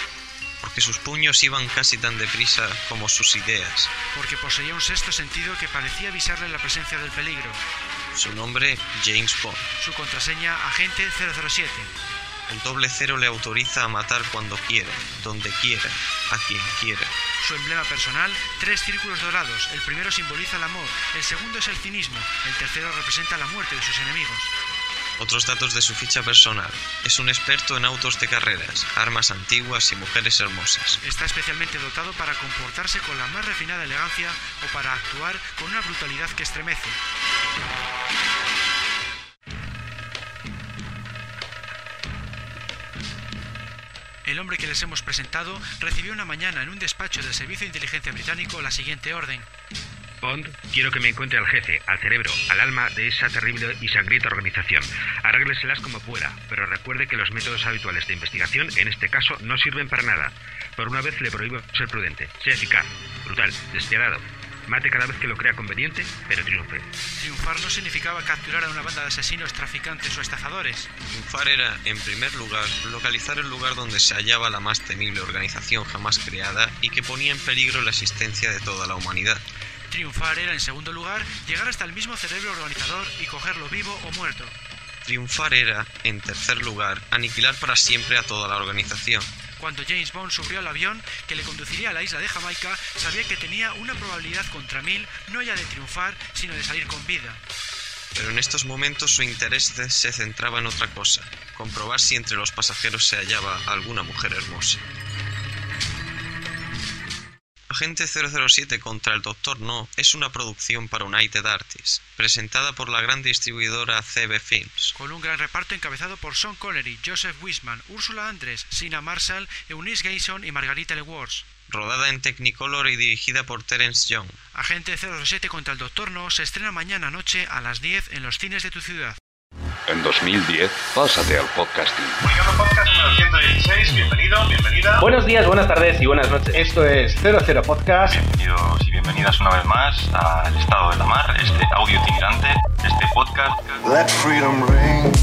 Porque sus puños iban casi tan deprisa como sus ideas. Porque poseía un sexto sentido que parecía avisarle la presencia del peligro. Su nombre, James Bond. Su contraseña, Agente 007. El doble cero le autoriza a matar cuando quiera, donde quiera, a quien quiera. Su emblema personal, tres círculos dorados. El primero simboliza el amor, el segundo es el cinismo, el tercero representa la muerte de sus enemigos. Otros datos de su ficha personal. Es un experto en autos de carreras, armas antiguas y mujeres hermosas. Está especialmente dotado para comportarse con la más refinada elegancia o para actuar con una brutalidad que estremece. El hombre que les hemos presentado recibió una mañana en un despacho del Servicio de Inteligencia Británico la siguiente orden. Bond, quiero que me encuentre al jefe, al cerebro, al alma de esa terrible y sangrienta organización. Arrégleselas como pueda, pero recuerde que los métodos habituales de investigación en este caso no sirven para nada. Por una vez le prohíbo ser prudente. Sea eficaz, brutal, despiadado. Mate cada vez que lo crea conveniente, pero triunfe. Triunfar no significaba capturar a una banda de asesinos, traficantes o estafadores. Triunfar era, en primer lugar, localizar el lugar donde se hallaba la más temible organización jamás creada y que ponía en peligro la existencia de toda la humanidad. Triunfar era, en segundo lugar, llegar hasta el mismo cerebro organizador y cogerlo vivo o muerto. Triunfar era, en tercer lugar, aniquilar para siempre a toda la organización. Cuando James Bond subió al avión que le conduciría a la isla de Jamaica, sabía que tenía una probabilidad contra mil no ya de triunfar, sino de salir con vida. Pero en estos momentos su interés se centraba en otra cosa, comprobar si entre los pasajeros se hallaba alguna mujer hermosa. Agente 007 contra el Doctor No es una producción para United Artists, presentada por la gran distribuidora CB Films. Con un gran reparto encabezado por Sean Connery, Joseph Wiseman, Ursula Andress, Sina Marshall, Eunice Gayson y Margarita LeWars. Rodada en Technicolor y dirigida por Terence Young. Agente 007 contra el Doctor No se estrena mañana noche a las 10 en los cines de tu ciudad. En 2010, pásate al podcasting. Podcast número 116, bienvenido, bienvenida. Buenos días, buenas tardes y buenas noches. Esto es 00 Podcast. Bienvenidos y bienvenidas una vez más al Estado de la Mar, este audio itinerante, este podcast. Let freedom ring.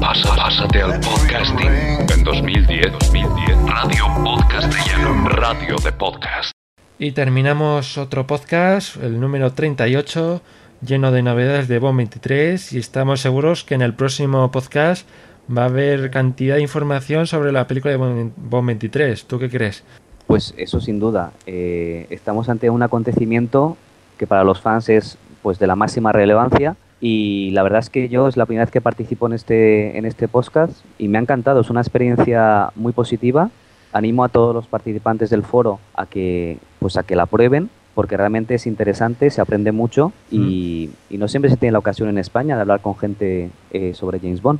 Pasa, pásate al podcasting. En 2010, 2010, Radio Podcastellano. Radio de podcast. Y terminamos otro podcast, el número 38, lleno de novedades de BOM 23 y estamos seguros que en el próximo podcast va a haber cantidad de información sobre la película de BOM 23. ¿Tú qué crees? Pues eso sin duda. Eh, estamos ante un acontecimiento que para los fans es pues de la máxima relevancia y la verdad es que yo es la primera vez que participo en este, en este podcast y me ha encantado. Es una experiencia muy positiva. Animo a todos los participantes del foro a que, pues a que la prueben porque realmente es interesante, se aprende mucho y, y no siempre se tiene la ocasión en España de hablar con gente eh, sobre James Bond.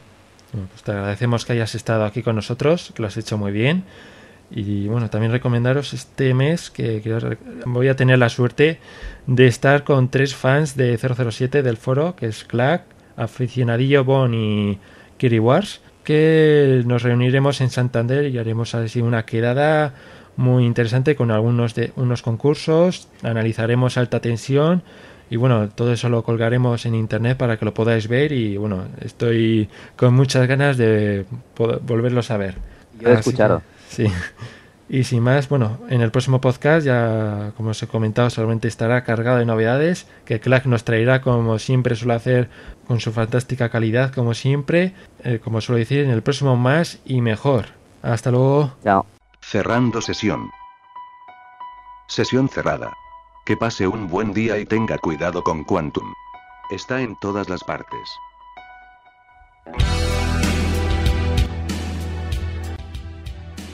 Pues te agradecemos que hayas estado aquí con nosotros, que lo has hecho muy bien. Y bueno, también recomendaros este mes que, voy a tener la suerte de estar con tres fans de 007 del foro, que es Clack, Aficionadillo Bon y Kiri Wars, que nos reuniremos en Santander y haremos así una quedada muy interesante con algunos de unos concursos, analizaremos alta tensión y bueno, todo eso lo colgaremos en internet para que lo podáis ver y bueno, estoy con muchas ganas de volverlos a ver. Yo he escuchado. que, sí. Y sin más, bueno, en el próximo podcast ya, como os he comentado, solamente estará cargado de novedades que Clack nos traerá como siempre suele hacer con su fantástica calidad, como siempre, eh, como suelo decir, en el próximo más y mejor. Hasta luego. Chao. Cerrando sesión. Sesión cerrada. Que pase un buen día y tenga cuidado con Quantum. Está en todas las partes.